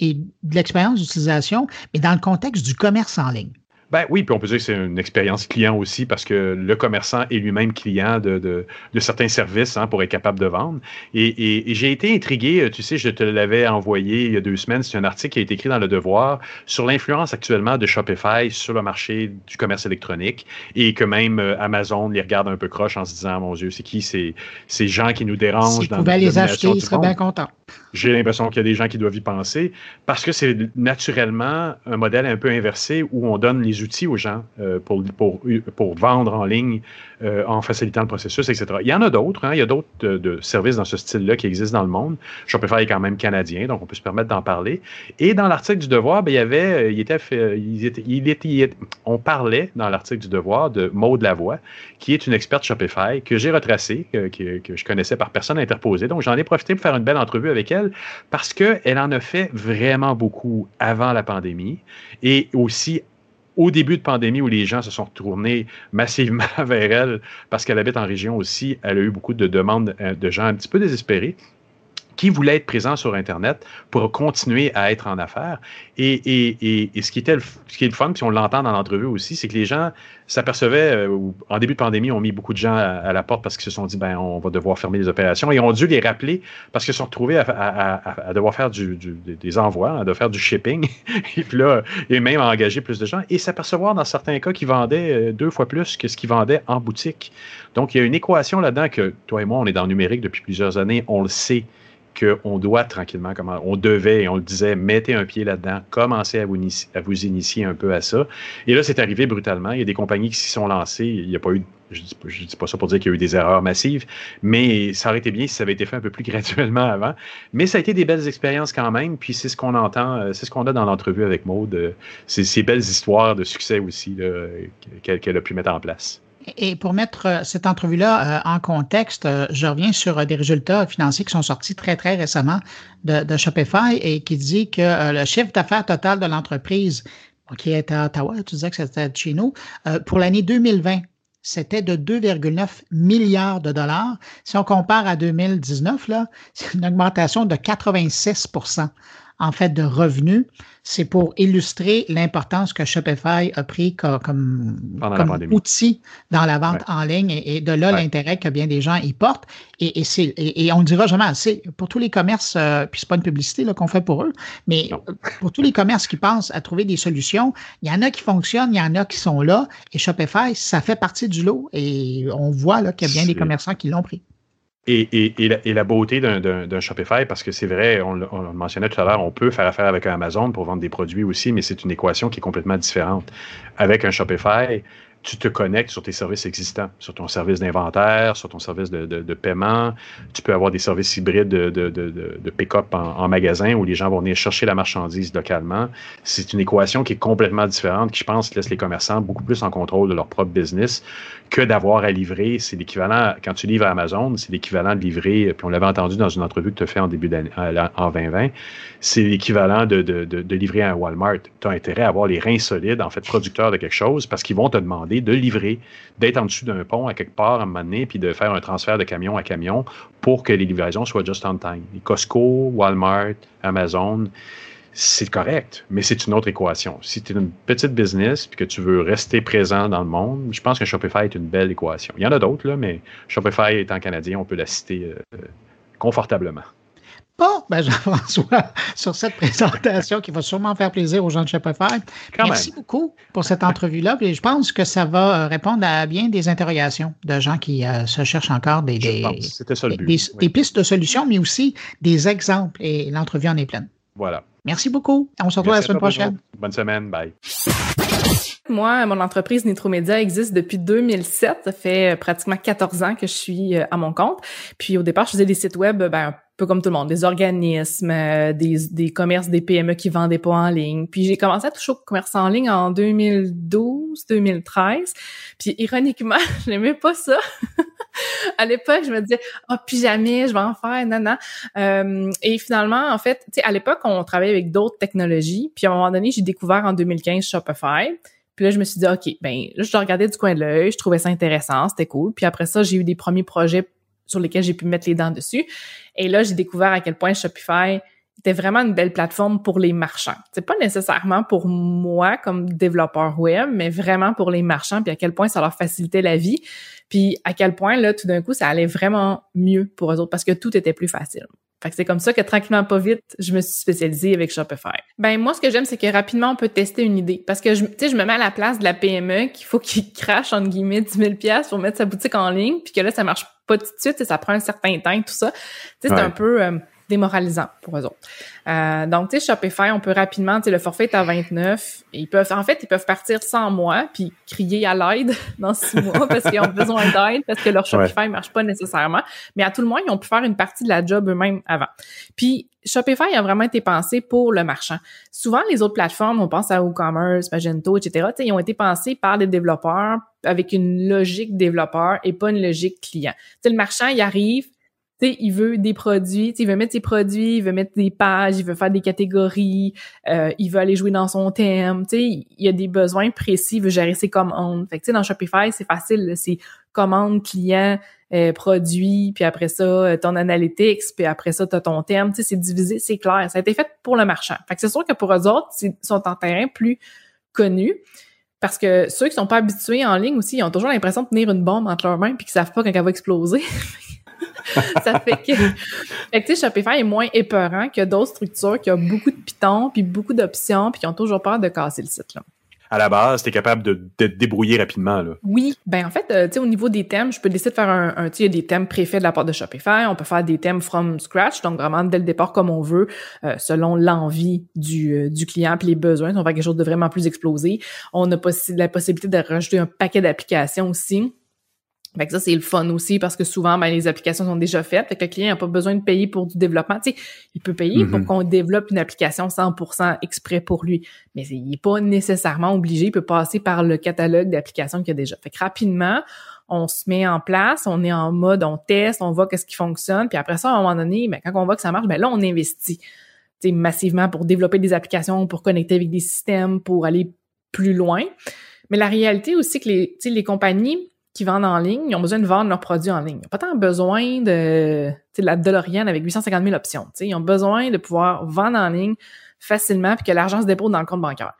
Speaker 1: et de l'expérience d'utilisation, mais dans le contexte du commerce en ligne.
Speaker 16: Ben oui, puis on peut dire que c'est une expérience client aussi parce que le commerçant est lui-même client de, de, de certains services hein, pour être capable de vendre. Et, et- et j'ai été intrigué, tu sais, je te l'avais envoyé il y a deux semaines, c'est un article qui a été écrit dans Le Devoir sur l'influence actuellement de Shopify sur le marché du commerce électronique et que même euh, Amazon les regarde un peu croche en se disant, mon Dieu, c'est qui ces, ces gens qui nous dérangent
Speaker 1: S'ils
Speaker 16: dans
Speaker 1: les acheter, ils seraient bien contents.
Speaker 16: J'ai l'impression qu'il y a des gens qui doivent y penser parce que c'est naturellement un modèle un peu inversé où on donne les outils aux gens euh, pour, pour, pour vendre en ligne euh, en facilitant le processus, etc. Il y en a d'autres, hein, il y a d'autres de services dans ce style-là qui existent dans le monde. Shopify est quand même canadien, donc on peut se permettre d'en parler. Et dans l'article du Devoir, ben, il y avait, euh, on parlait dans l'article du Devoir de Maud Lavoie, qui est une experte Shopify que j'ai retracée, que je connaissais par personne interposée. Donc j'en ai profité pour faire une belle entrevue avec elle parce qu'elle en a fait vraiment beaucoup avant la pandémie et aussi au début de pandémie où les gens se sont retournés massivement vers elle parce qu'elle habite en région aussi, elle a eu beaucoup de demandes euh, de gens un petit peu désespérés qui voulaient être présents sur Internet pour continuer à être en affaires. Et, et, et, ce, qui était le, ce qui est le fun, puis on l'entend dans l'entrevue aussi, c'est que les gens s'apercevaient, euh, en début de pandémie, on mis beaucoup de gens à, la porte parce qu'ils se sont dit, ben, on va devoir fermer les opérations, et ont dû les rappeler parce qu'ils se sont retrouvés à, à- devoir faire du- des envois, à devoir faire du shipping, et puis là, et même à engager plus de gens, et s'apercevoir dans certains cas qu'ils vendaient euh, deux fois plus que ce qu'ils vendaient en boutique. Donc, il y a une équation là-dedans que toi et moi, on est dans le numérique depuis plusieurs années, on le sait qu'on doit tranquillement, on devait, et on le disait, mettez un pied là-dedans, commencez à vous, initier un peu à ça. Et là, c'est arrivé brutalement. Il y a des compagnies qui s'y sont lancées. Il n'y a pas eu, je je dis pas ça pour dire qu'il y a eu des erreurs massives, mais ça aurait été bien si ça avait été fait un peu plus graduellement avant. Mais ça a été des belles expériences quand même. Puis c'est ce qu'on entend, euh, c'est ce qu'on a dans l'entrevue avec Maude. euh, ces belles histoires de succès aussi qu'elle a pu mettre en place.
Speaker 1: Et pour mettre euh, cette entrevue-là euh, en contexte, euh, je reviens sur des résultats financiers qui sont sortis très, très récemment de, Shopify et qui dit que le chiffre d'affaires total de l'entreprise, qui est à Ottawa, tu disais que c'était chez nous, pour l'année 2020, c'était de 2,9 milliards de dollars. Si on compare à 2019, là, c'est une augmentation de 86% en fait de revenus. C'est pour illustrer l'importance que Shopify a pris co- comme, outil dans la vente
Speaker 16: Ouais.
Speaker 1: en ligne et, et de là
Speaker 16: Ouais.
Speaker 1: l'intérêt que bien des gens y portent. Et, et, c'est- et, et on ne dira jamais assez. Pour tous les commerces, euh, puis c'est pas une publicité là, qu'on fait pour eux, mais pour tous les commerces qui pensent à trouver des solutions, il y en a qui fonctionnent, il y en a qui sont là. Et Shopify, ça fait partie du lot. Et on voit là, qu'il y a bien des commerçants qui l'ont pris.
Speaker 16: Et, la, beauté d'un- Shopify, parce que c'est vrai, on, le- on le mentionnait tout à l'heure, on peut faire affaire avec Amazon pour vendre des produits aussi, mais c'est une équation qui est complètement différente. Avec un Shopify, tu te connectes sur tes services existants, sur ton service d'inventaire, sur ton service de, paiement. Tu peux avoir des services hybrides de, pick-up en, magasin où les gens vont venir chercher la marchandise localement. C'est une équation qui est complètement différente, qui, je pense, laisse les commerçants beaucoup plus en contrôle de leur propre business que d'avoir à livrer. C'est l'équivalent, quand tu livres à Amazon, c'est l'équivalent de livrer, puis on l'avait entendu dans une entrevue que tu as fait en début d'année, en 2020, c'est l'équivalent de, livrer à un Walmart. Tu as intérêt à avoir les reins solides, en fait, producteurs de quelque chose, parce qu'ils vont te demander de livrer, d'être en dessous d'un pont à quelque part à un moment donné, puis de faire un transfert de camion à camion pour que les livraisons soient just on time. Costco, Walmart, Amazon, c'est correct, mais c'est une autre équation. Si tu es une petite business et que tu veux rester présent dans le monde, je pense que Shopify est une belle équation. Il y en a d'autres, mais Shopify étant canadien, on peut la citer euh, confortablement.
Speaker 1: Bon, ben Jean-François, sur cette présentation qui va sûrement faire plaisir aux gens de Shopify. Merci beaucoup pour cette entrevue-là. Je pense que ça va euh, répondre à bien des interrogations de gens qui euh, se cherchent encore des, des, des, pistes de solutions, mais aussi des exemples. Et l'entrevue en est pleine.
Speaker 16: Voilà.
Speaker 1: Merci beaucoup. On se retrouve la semaine prochaine.
Speaker 16: Bonne semaine. Bye.
Speaker 17: Moi, mon entreprise Nitromédia existe depuis 2007. Ça fait pratiquement 14 ans que je suis euh, à mon compte. Puis au départ, je faisais des sites web ben, peu comme tout le monde, des organismes, euh, des, des commerces, des PME qui vendaient pas en ligne. Puis j'ai commencé à toucher au commerce en ligne en 2012, 2013. Puis ironiquement, je n'aimais pas ça. à l'époque, je me disais, oh, puis jamais, je vais en faire, non. Euh, et finalement, en fait, tu sais, à l'époque, on travaillait avec d'autres technologies. Puis à un moment donné, j'ai découvert en 2015 Shopify. Puis là, je me suis dit, OK, ben là, je regardais du coin de l'œil, je trouvais ça intéressant, c'était cool. Puis après ça, j'ai eu des premiers projets sur lesquels j'ai pu mettre les dents dessus. Et là, j'ai découvert à quel point Shopify était vraiment une belle plateforme pour les marchands. C'est pas nécessairement pour moi comme développeur web, mais vraiment pour les marchands, puis à quel point ça leur facilitait la vie, puis à quel point là tout d'un coup ça allait vraiment mieux pour eux autres parce que tout était plus facile. Fait que c'est comme ça que tranquillement pas vite, je me suis spécialisée avec Shopify. Ben moi ce que j'aime c'est que rapidement on peut tester une idée parce que tu sais je me mets à la place de la PME qu'il faut qu'il crache entre guillemets 10 000 pièces pour mettre sa boutique en ligne puis que là ça marche pas tout de suite et ça prend un certain temps tout ça. Tu sais c'est un peu euh, démoralisant pour eux autres. Euh, donc, tu sais, Shopify, on peut rapidement, tu sais, le forfait est à 29. ils peuvent, en fait, ils peuvent partir sans moi puis crier à l'aide dans six mois parce qu'ils ont besoin d'aide parce que leur Shopify ne marche pas nécessairement. Mais à tout le moins, ils ont pu faire une partie de la job eux-mêmes avant. Puis, Shopify a vraiment été pensé pour le marchand. Souvent, les autres plateformes, on pense à WooCommerce, Magento, etc., ils ont été pensés par des développeurs avec une logique développeur et pas une logique client. sais, le marchand, il arrive, il veut des produits, il veut mettre ses produits, il veut mettre des pages, il veut faire des catégories, euh, il veut aller jouer dans son thème, tu sais, il a des besoins précis, il veut gérer ses commandes. Fait que, tu sais, dans Shopify, c'est facile, c'est commande, client, euh, puis après ça, euh, ton analytics, puis après ça, tu as ton thème, tu sais, c'est divisé, c'est clair. Ça a été fait pour le marchand. Fait que c'est sûr que pour eux autres, ils sont en terrain plus connu. Parce que ceux qui sont pas habitués en ligne aussi, ils ont toujours l'impression de tenir une bombe entre leurs mains puis qu'ils savent pas quand elle va exploser. ça fait que, fait que tu sais, Shopify est moins épeurant que d'autres structures qui ont beaucoup de Python puis beaucoup d'options puis qui ont toujours peur de casser le site, là
Speaker 16: à la base, tu es capable de, te débrouiller rapidement. Là.
Speaker 17: Oui, ben en fait, euh, tu sais, au niveau des thèmes, je peux décider de faire un, un tu sais, des thèmes préfaits de la part de Shopify. On peut faire des thèmes from scratch, donc vraiment dès le départ comme on veut, euh, selon l'envie du, euh, du client puis les besoins. On va quelque chose de vraiment plus explosé. On a la possibilité de rajouter un paquet d'applications aussi. Fait que ça, c'est le fun aussi parce que souvent, ben, les applications sont déjà faites. Fait que le client n'a pas besoin de payer pour du développement. Tu sais, il peut payer pour mhm. qu'on développe une application 100% exprès pour lui. Mais il n'est pas nécessairement obligé. Il peut passer par le catalogue d'applications qu'il a déjà. Fait que rapidement, on se met en place, on est en mode, on teste, on voit qu'est-ce qui fonctionne. Puis après ça, à un moment donné, ben, quand on voit que ça marche, ben là, on investit massivement pour développer des applications, pour connecter avec des systèmes, pour aller plus loin. Mais la réalité aussi que les, les compagnies, qui vendent en ligne, ils ont besoin de vendre leurs produits en ligne. Ils n'ont pas tant besoin de, la DeLorean avec 850 000 options. Ils ont besoin de pouvoir vendre en ligne facilement puis que l'argent se dépose dans le compte bancaire.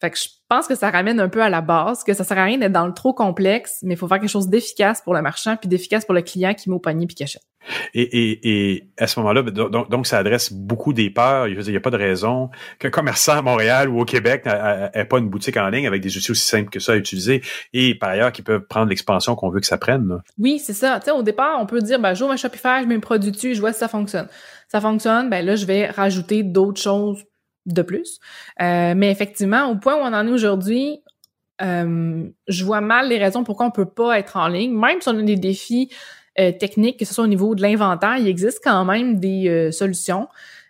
Speaker 17: Fait que je pense que ça ramène un peu à la base, que ça sert à rien d'être dans le trop complexe, mais il faut faire quelque chose d'efficace pour le marchand puis d'efficace pour le client qui met au panier puis qui achète.
Speaker 16: Et, et, et à ce moment-là, donc, donc, ça adresse beaucoup des peurs. Il n'y a pas de raison qu'un commerçant à Montréal ou au Québec n'ait pas une boutique en ligne avec des outils aussi simples que ça à utiliser et par ailleurs qui peuvent prendre l'expansion qu'on veut que ça prenne.
Speaker 17: Oui, c'est ça. Tu sais, au départ, on peut dire, ben, j'ouvre un Shopify, je mets un produit dessus, je vois si ça fonctionne. Ça fonctionne, ben là, je vais rajouter d'autres choses de plus. Euh, mais effectivement, au point où on en est aujourd'hui, euh, je vois mal les raisons pourquoi on peut pas être en ligne. Même si on a des défis euh, techniques, que ce soit au niveau de l'inventaire, il existe quand même des euh, solutions,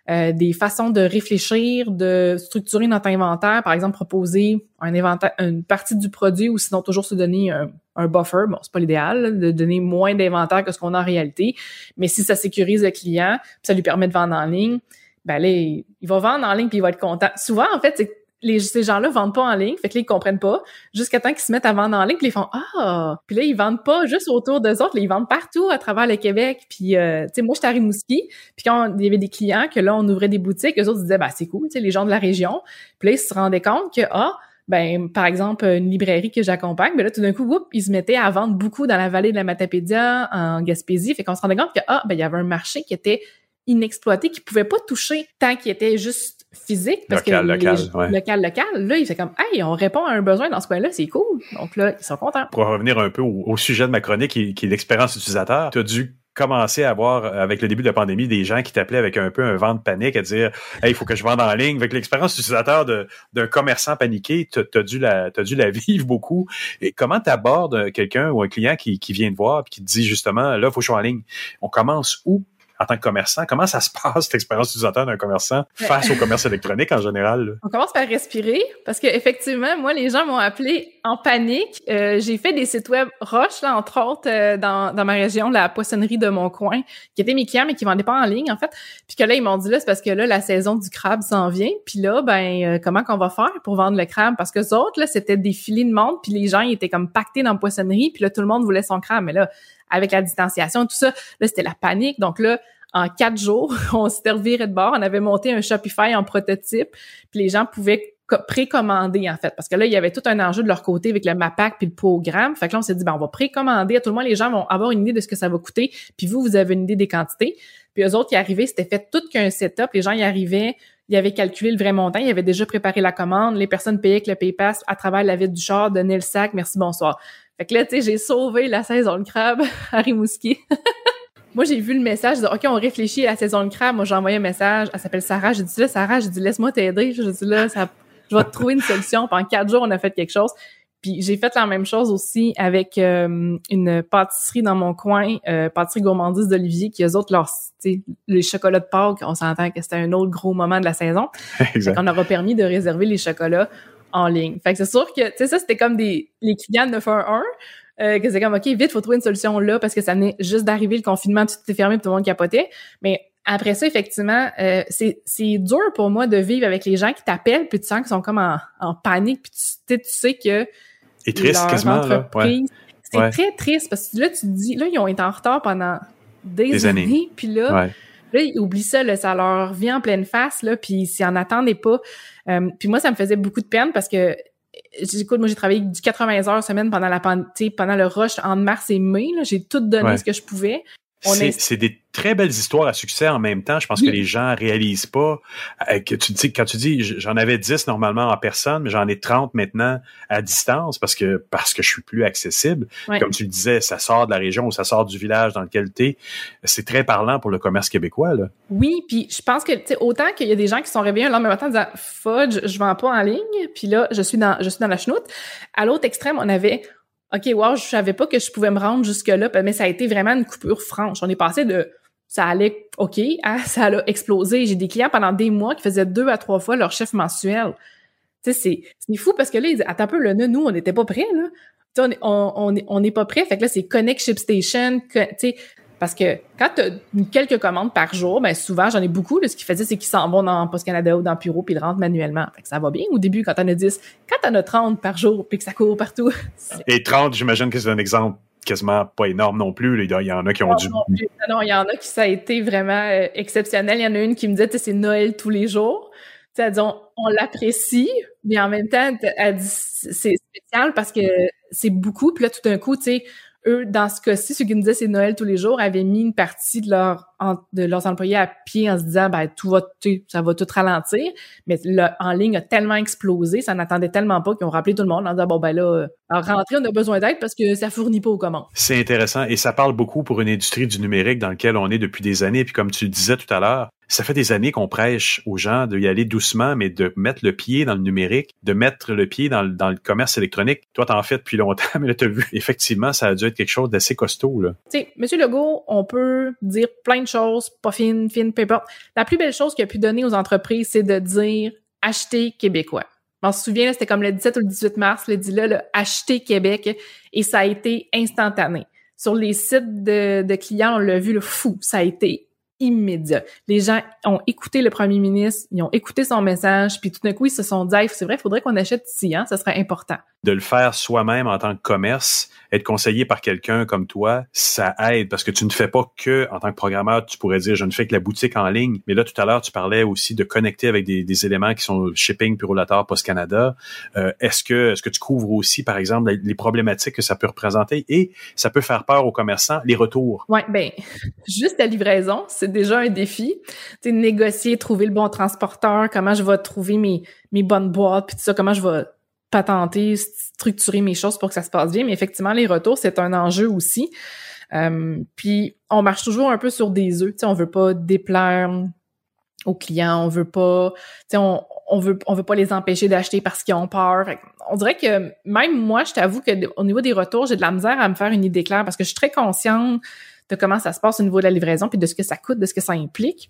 Speaker 17: des façons de réfléchir, de structurer notre inventaire. Par exemple, proposer un inventaire, une partie du produit ou sinon toujours se donner un, un buffer. Bon, c'est pas l'idéal de donner moins d'inventaire que ce qu'on a en réalité, mais si ça sécurise le client, ça lui permet de vendre en ligne, ben là, il, va vendre en ligne puis il va être content. Souvent, en fait, les, ces gens-là vendent pas en ligne, fait que là, comprennent pas, jusqu'à temps qu'ils se mettent à vendre en ligne, puis ils font « Ah! » Puis là, ils vendent pas juste autour d'eux autres, ils vendent partout à travers le Québec. Puis, euh, tu sais, moi, j'étais à Rimouski, puis quand il y avait des clients, que là, on ouvrait des boutiques, eux autres disaient « Bah, c'est cool, tu sais, les gens de la région. » Puis là, ils se rendaient compte que « Ah! » ben par exemple une librairie que j'accompagne, ben là tout d'un coup, ils se mettaient à vendre beaucoup dans la vallée de la Matapédia en Gaspésie, fait qu'on se rendait compte que ah ben il y avait un marché qui était inexploité, qui pouvait pas toucher tant qu'il était juste physique parce
Speaker 16: local,
Speaker 17: que
Speaker 16: local,
Speaker 17: les, local, local, là, il fait comme Hey, on répond à un besoin dans ce coin-là, c'est cool. Donc là, ils sont contents.
Speaker 16: Pour revenir un peu au, sujet de ma chronique, qui, qui est l'expérience utilisateur, tu as dû commencer à avoir, avec le début de la pandémie, des gens qui t'appelaient avec un peu un vent de panique à dire Hey, il faut que je vende en ligne. Avec l'expérience utilisateur d'un commerçant paniqué, tu as, dû la, as dû la vivre beaucoup. Et comment tu abordes quelqu'un ou un client qui, qui vient te voir et qui te dit justement là, il faut que je sois en ligne? On commence où? En tant que commerçant. Comment ça se passe, cette expérience utilisateur d'un commerçant face au commerce électronique en général?
Speaker 17: On commence par respirer parce que effectivement, moi, les gens m'ont appelé en panique. Euh, j'ai fait des sites web Roche, là, entre autres, euh, dans, dans ma région, la poissonnerie de mon coin, qui était mes clients, mais qui vendaient pas en ligne, en fait. Puis que là, ils m'ont dit, là, c'est parce que là, la saison du crabe s'en vient. Puis là, ben, euh, comment qu'on va faire pour vendre le crabe? Parce que autres, là, c'était des filets de monde, puis les gens, ils étaient comme pactés dans la poissonnerie, puis là, tout le monde voulait son crabe. Mais là, avec la distanciation, tout ça, là, c'était la panique. Donc là, en quatre jours, on s'était reviré de bord. On avait monté un Shopify en prototype, puis les gens pouvaient précommander en fait. Parce que là il y avait tout un enjeu de leur côté avec le MAPAC puis le programme. Fait que là on s'est dit ben on va précommander. À tout le monde les gens vont avoir une idée de ce que ça va coûter. Puis vous vous avez une idée des quantités. Puis eux autres qui arrivaient c'était fait tout qu'un setup. Les gens y arrivaient ils avaient calculé le vrai montant. Ils avaient déjà préparé la commande. Les personnes payaient avec le PayPass à travers la vitre du char donnaient le sac merci bonsoir fait que là, tu sais, j'ai sauvé la saison de crabe à Rimouski. Moi, j'ai vu le message, de, OK, on réfléchit à la saison de crabe. Moi, j'ai envoyé un message. Elle s'appelle Sarah. J'ai dit là, Sarah, j'ai dit, laisse-moi t'aider. J'ai dit là, ça, je vais te trouver une solution. Pendant quatre jours, on a fait quelque chose. Puis j'ai fait la même chose aussi avec euh, une pâtisserie dans mon coin, euh, pâtisserie gourmandise d'Olivier, qui eux autres, leur, les chocolats de Pâques, on s'entend que c'était un autre gros moment de la saison. Exact. On aura permis de réserver les chocolats en ligne. Fait que c'est sûr que, tu sais, ça, c'était comme des, les clients de faire un, euh, que c'est comme, OK, vite, faut trouver une solution là parce que ça venait juste d'arriver, le confinement, tout était fermé, tout le monde capotait. Mais après ça, effectivement, euh, c'est, c'est dur pour moi de vivre avec les gens qui t'appellent puis tu sens qu'ils sont comme en, en panique puis tu, tu sais que...
Speaker 16: Et triste, quasiment, là. Ouais.
Speaker 17: C'est très triste parce que là, tu te dis, là, ils ont été en retard pendant des, années. Puis là, là, ils oublient ça, là, ça leur vient en pleine face, là, puis s'ils en attendaient pas. Euh, puis moi, ça me faisait beaucoup de peine parce que écoute, moi j'ai travaillé du 80 heures semaine pendant la pendant le rush en mars et mai. J'ai tout donné ce que je pouvais.
Speaker 16: C'est des très belles histoires à succès en même temps. Je pense que les gens réalisent pas euh, que tu dis quand tu dis j'en avais 10 normalement en personne, mais j'en ai 30 maintenant à distance parce que parce que je suis plus accessible. Comme tu le disais, ça sort de la région ou ça sort du village dans lequel tu es. C'est très parlant pour le commerce québécois là.
Speaker 17: Oui, puis je pense que autant qu'il y a des gens qui sont réveillés le lendemain matin en disant fudge, je vends pas en ligne, puis là je suis dans je suis dans la chenoute. À l'autre extrême, on avait OK, wow, je savais pas que je pouvais me rendre jusque-là, mais ça a été vraiment une coupure franche. On est passé de ça allait OK à ça a explosé. J'ai des clients pendant des mois qui faisaient deux à trois fois leur chef mensuel. Tu sais, c'est fou parce que là, ils disent, attends un peu, là, nous, on n'était pas prêts, là. on n'est on, on, est pas prêts. Fait que là, c'est Connect Ship Station. Tu sais, parce que quand tu as quelques commandes par jour, ben souvent, j'en ai beaucoup. Là, ce qu'ils faisaient, c'est qu'ils s'en vont dans Post Canada ou dans Puro puis ils rentrent manuellement. Fait que ça va bien au début quand t'en as 10. Quand t'en as 30 par jour puis que ça court partout.
Speaker 16: Et 30, j'imagine que c'est un exemple quasiment pas énorme non plus. Il y en a qui ont dû...
Speaker 17: Non, il y en a qui ça a été vraiment euh, exceptionnel. Il y en a une qui me disait, c'est Noël tous les jours. Elle dit, on, on l'apprécie, mais en même temps, elle dit, c'est spécial parce que c'est beaucoup. Puis là, tout d'un coup, tu sais, eux, dans ce cas-ci, ceux qui nous disaient c'est Noël tous les jours, avaient mis une partie de, leur, de leurs employés à pied en se disant, ben, tout va, ça va tout ralentir. Mais en ligne a tellement explosé, ça n'attendait tellement pas qu'ils ont rappelé tout le monde en disant, bon, ben là, euh, en rentrée, on a besoin d'aide parce que ça fournit pas aux commandes.
Speaker 16: C'est intéressant et ça parle beaucoup pour une industrie du numérique dans laquelle on est depuis des années. Puis comme tu le disais tout à l'heure, ça fait des années qu'on prêche aux gens d'y aller doucement, mais de mettre le pied dans le numérique, de mettre le pied dans, le commerce électronique. Toi, t'en fais depuis longtemps, mais là, t'as vu, effectivement, ça a dû être quelque chose d'assez costaud, là.
Speaker 17: Tu Monsieur Legault, on peut dire plein de choses, pas fine, fine, peu importe. La plus belle chose qu'il a pu donner aux entreprises, c'est de dire acheter québécois. On se souvient, c'était comme le 17 ou le 18 mars, le dit là, le acheter Québec, et ça a été instantané. Sur les sites de, de clients, on l'a vu, le fou, ça a été immédiat. Les gens ont écouté le premier ministre, ils ont écouté son message, puis tout d'un coup, ils se sont dit, c'est vrai, il faudrait qu'on achète ici, hein, ça serait important.
Speaker 16: De le faire soi-même en tant que commerce, être conseillé par quelqu'un comme toi, ça aide parce que tu ne fais pas que, en tant que programmeur, tu pourrais dire, je ne fais que la boutique en ligne. Mais là, tout à l'heure, tu parlais aussi de connecter avec des, éléments qui sont shipping, purulator, Post Canada. Euh, est-ce que, est-ce que tu couvres aussi, par exemple, les problématiques que ça peut représenter? Et ça peut faire peur aux commerçants, les retours?
Speaker 17: Ouais, ben, juste la livraison, c'est déjà un défi. Tu négocier, trouver le bon transporteur, comment je vais trouver mes, mes bonnes boîtes, puis tout ça, comment je vais patenter, structurer mes choses pour que ça se passe bien. Mais effectivement, les retours, c'est un enjeu aussi. Euh, puis on marche toujours un peu sur des œufs. Tu sais, on veut pas déplaire aux clients, on veut pas, tu sais, on, on veut on veut pas les empêcher d'acheter parce qu'ils ont peur. On dirait que même moi, je t'avoue que au niveau des retours, j'ai de la misère à me faire une idée claire parce que je suis très consciente de comment ça se passe au niveau de la livraison, puis de ce que ça coûte, de ce que ça implique.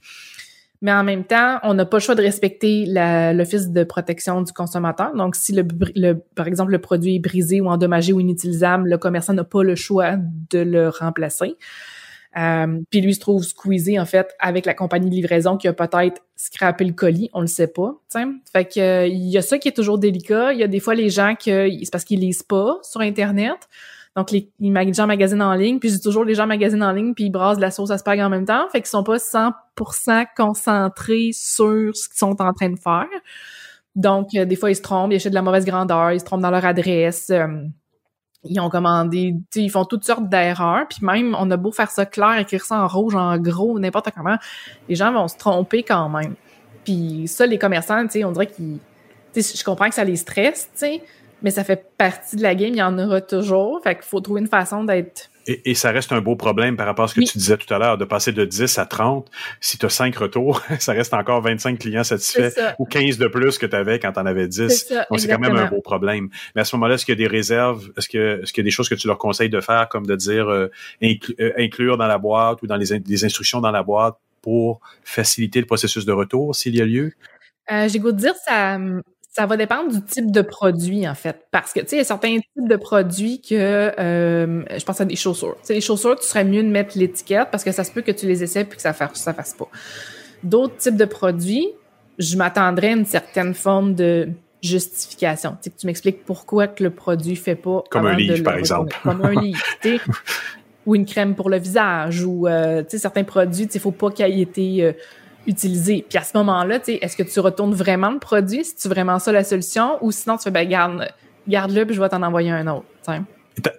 Speaker 17: Mais en même temps, on n'a pas le choix de respecter l'Office de protection du consommateur. Donc, si le, par exemple le produit est brisé ou endommagé ou inutilisable, le commerçant n'a pas le choix de le remplacer. Euh, puis lui se trouve squeezé en fait avec la compagnie de livraison qui a peut-être scrappé le colis, on le sait pas. T'sais. Fait que il y a ça qui est toujours délicat. Il y a des fois les gens que c'est parce qu'ils lisent pas sur internet. Donc, les, les gens magasinent en ligne, puis j'ai toujours les gens magasinent en ligne, puis ils brassent de la sauce à spag en même temps. Fait qu'ils sont pas 100% concentrés sur ce qu'ils sont en train de faire. Donc, euh, des fois, ils se trompent, ils achètent de la mauvaise grandeur, ils se trompent dans leur adresse. Euh, ils ont commandé, ils font toutes sortes d'erreurs. Puis même, on a beau faire ça clair, écrire ça en rouge, en gros, n'importe comment, les gens vont se tromper quand même. Puis ça, les commerçants, on dirait qu'ils... Je comprends que ça les stresse, tu mais ça fait partie de la game, il y en aura toujours. Fait qu'il faut trouver une façon d'être
Speaker 16: et, ça reste un beau problème par rapport à ce que tu disais tout à l'heure, de passer de 10 à 30. Si tu as 5 retours, ça reste encore 25 clients satisfaits ou 15 de plus que tu avais quand tu en avais 10. Donc, c'est quand même un beau problème. Mais à ce moment-là, est-ce qu'il y a des réserves? Est-ce que est-ce qu'il y a des choses que tu leur conseilles de faire, comme de dire euh, euh, inclure dans la boîte ou dans les, les instructions dans la boîte pour faciliter le processus de retour s'il y a lieu?
Speaker 17: Euh, J'ai goût de dire ça ça va dépendre du type de produit, en fait. Parce que, tu sais, il y a certains types de produits que, euh, je pense à des chaussures. Tu sais, les chaussures, tu serais mieux de mettre l'étiquette parce que ça se peut que tu les essaies puis que ça fasse, ça fasse pas. D'autres types de produits, je m'attendrais à une certaine forme de justification. Tu sais, que tu m'expliques pourquoi que le produit fait pas.
Speaker 16: Comme un livre, par exemple.
Speaker 17: Comme un livre, ou une crème pour le visage, ou, euh, tu sais, certains produits, tu sais, faut pas qu'il ait été... Euh, utiliser. Puis à ce moment-là, est-ce que tu retournes vraiment le produit? Si tu vraiment ça la solution? Ou sinon, tu fais, ben, garde, garde-le, puis je vais t'en envoyer un autre.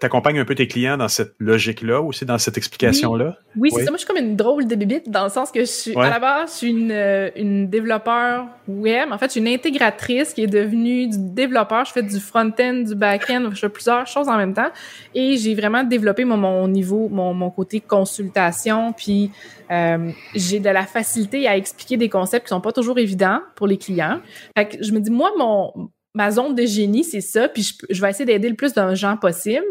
Speaker 16: T'accompagnes un peu tes clients dans cette logique-là aussi, dans cette explication-là?
Speaker 17: Oui, c'est ça. Moi, je suis comme une drôle de bibite dans le sens que je suis, à la base, je suis une, euh, une développeur web. En fait, je suis une intégratrice qui est devenue du développeur. Je fais du front-end, du back-end, je fais plusieurs choses en même temps. Et j'ai vraiment développé mon, mon niveau, mon, mon côté consultation. Puis, euh, j'ai de la facilité à expliquer des concepts qui sont pas toujours évidents pour les clients. Fait que je me dis, moi, mon, ma zone de génie, c'est ça, puis je, vais essayer d'aider le plus de gens possible.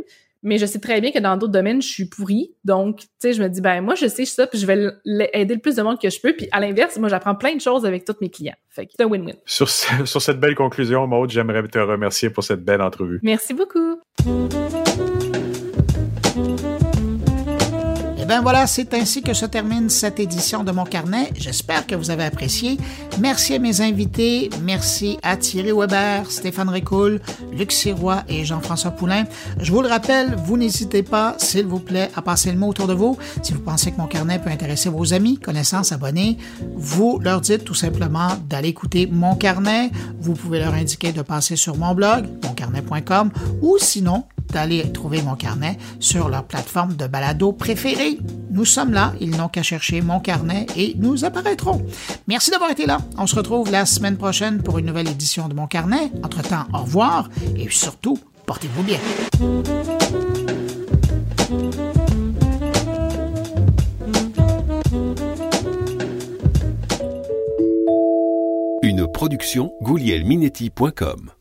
Speaker 17: Mais je sais très bien que dans d'autres domaines, je suis pourrie. Donc, tu sais, je me dis, ben moi, je sais ça, puis je vais aider le plus de monde que je peux. Puis à l'inverse, moi, j'apprends plein de choses avec tous mes clients. Fait que c'est un win-win.
Speaker 16: Sur, sur cette belle conclusion, Maude, j'aimerais te remercier pour cette belle entrevue.
Speaker 17: Merci beaucoup.
Speaker 1: Ben voilà, c'est ainsi que se termine cette édition de mon carnet. J'espère que vous avez apprécié. Merci à mes invités. Merci à Thierry Weber, Stéphane Récoul, Luc Sirois et Jean-François Poulain. Je vous le rappelle, vous n'hésitez pas, s'il vous plaît, à passer le mot autour de vous. Si vous pensez que mon carnet peut intéresser vos amis, connaissances, abonnés, vous leur dites tout simplement d'aller écouter mon carnet. Vous pouvez leur indiquer de passer sur mon blog, moncarnet.com, ou sinon d'aller trouver mon carnet sur leur plateforme de balado préférée. Nous sommes là, ils n'ont qu'à chercher mon carnet et nous apparaîtrons. Merci d'avoir été là. On se retrouve la semaine prochaine pour une nouvelle édition de mon carnet. Entre-temps, au revoir et surtout, portez-vous bien.
Speaker 18: Une production goulielminetti.com.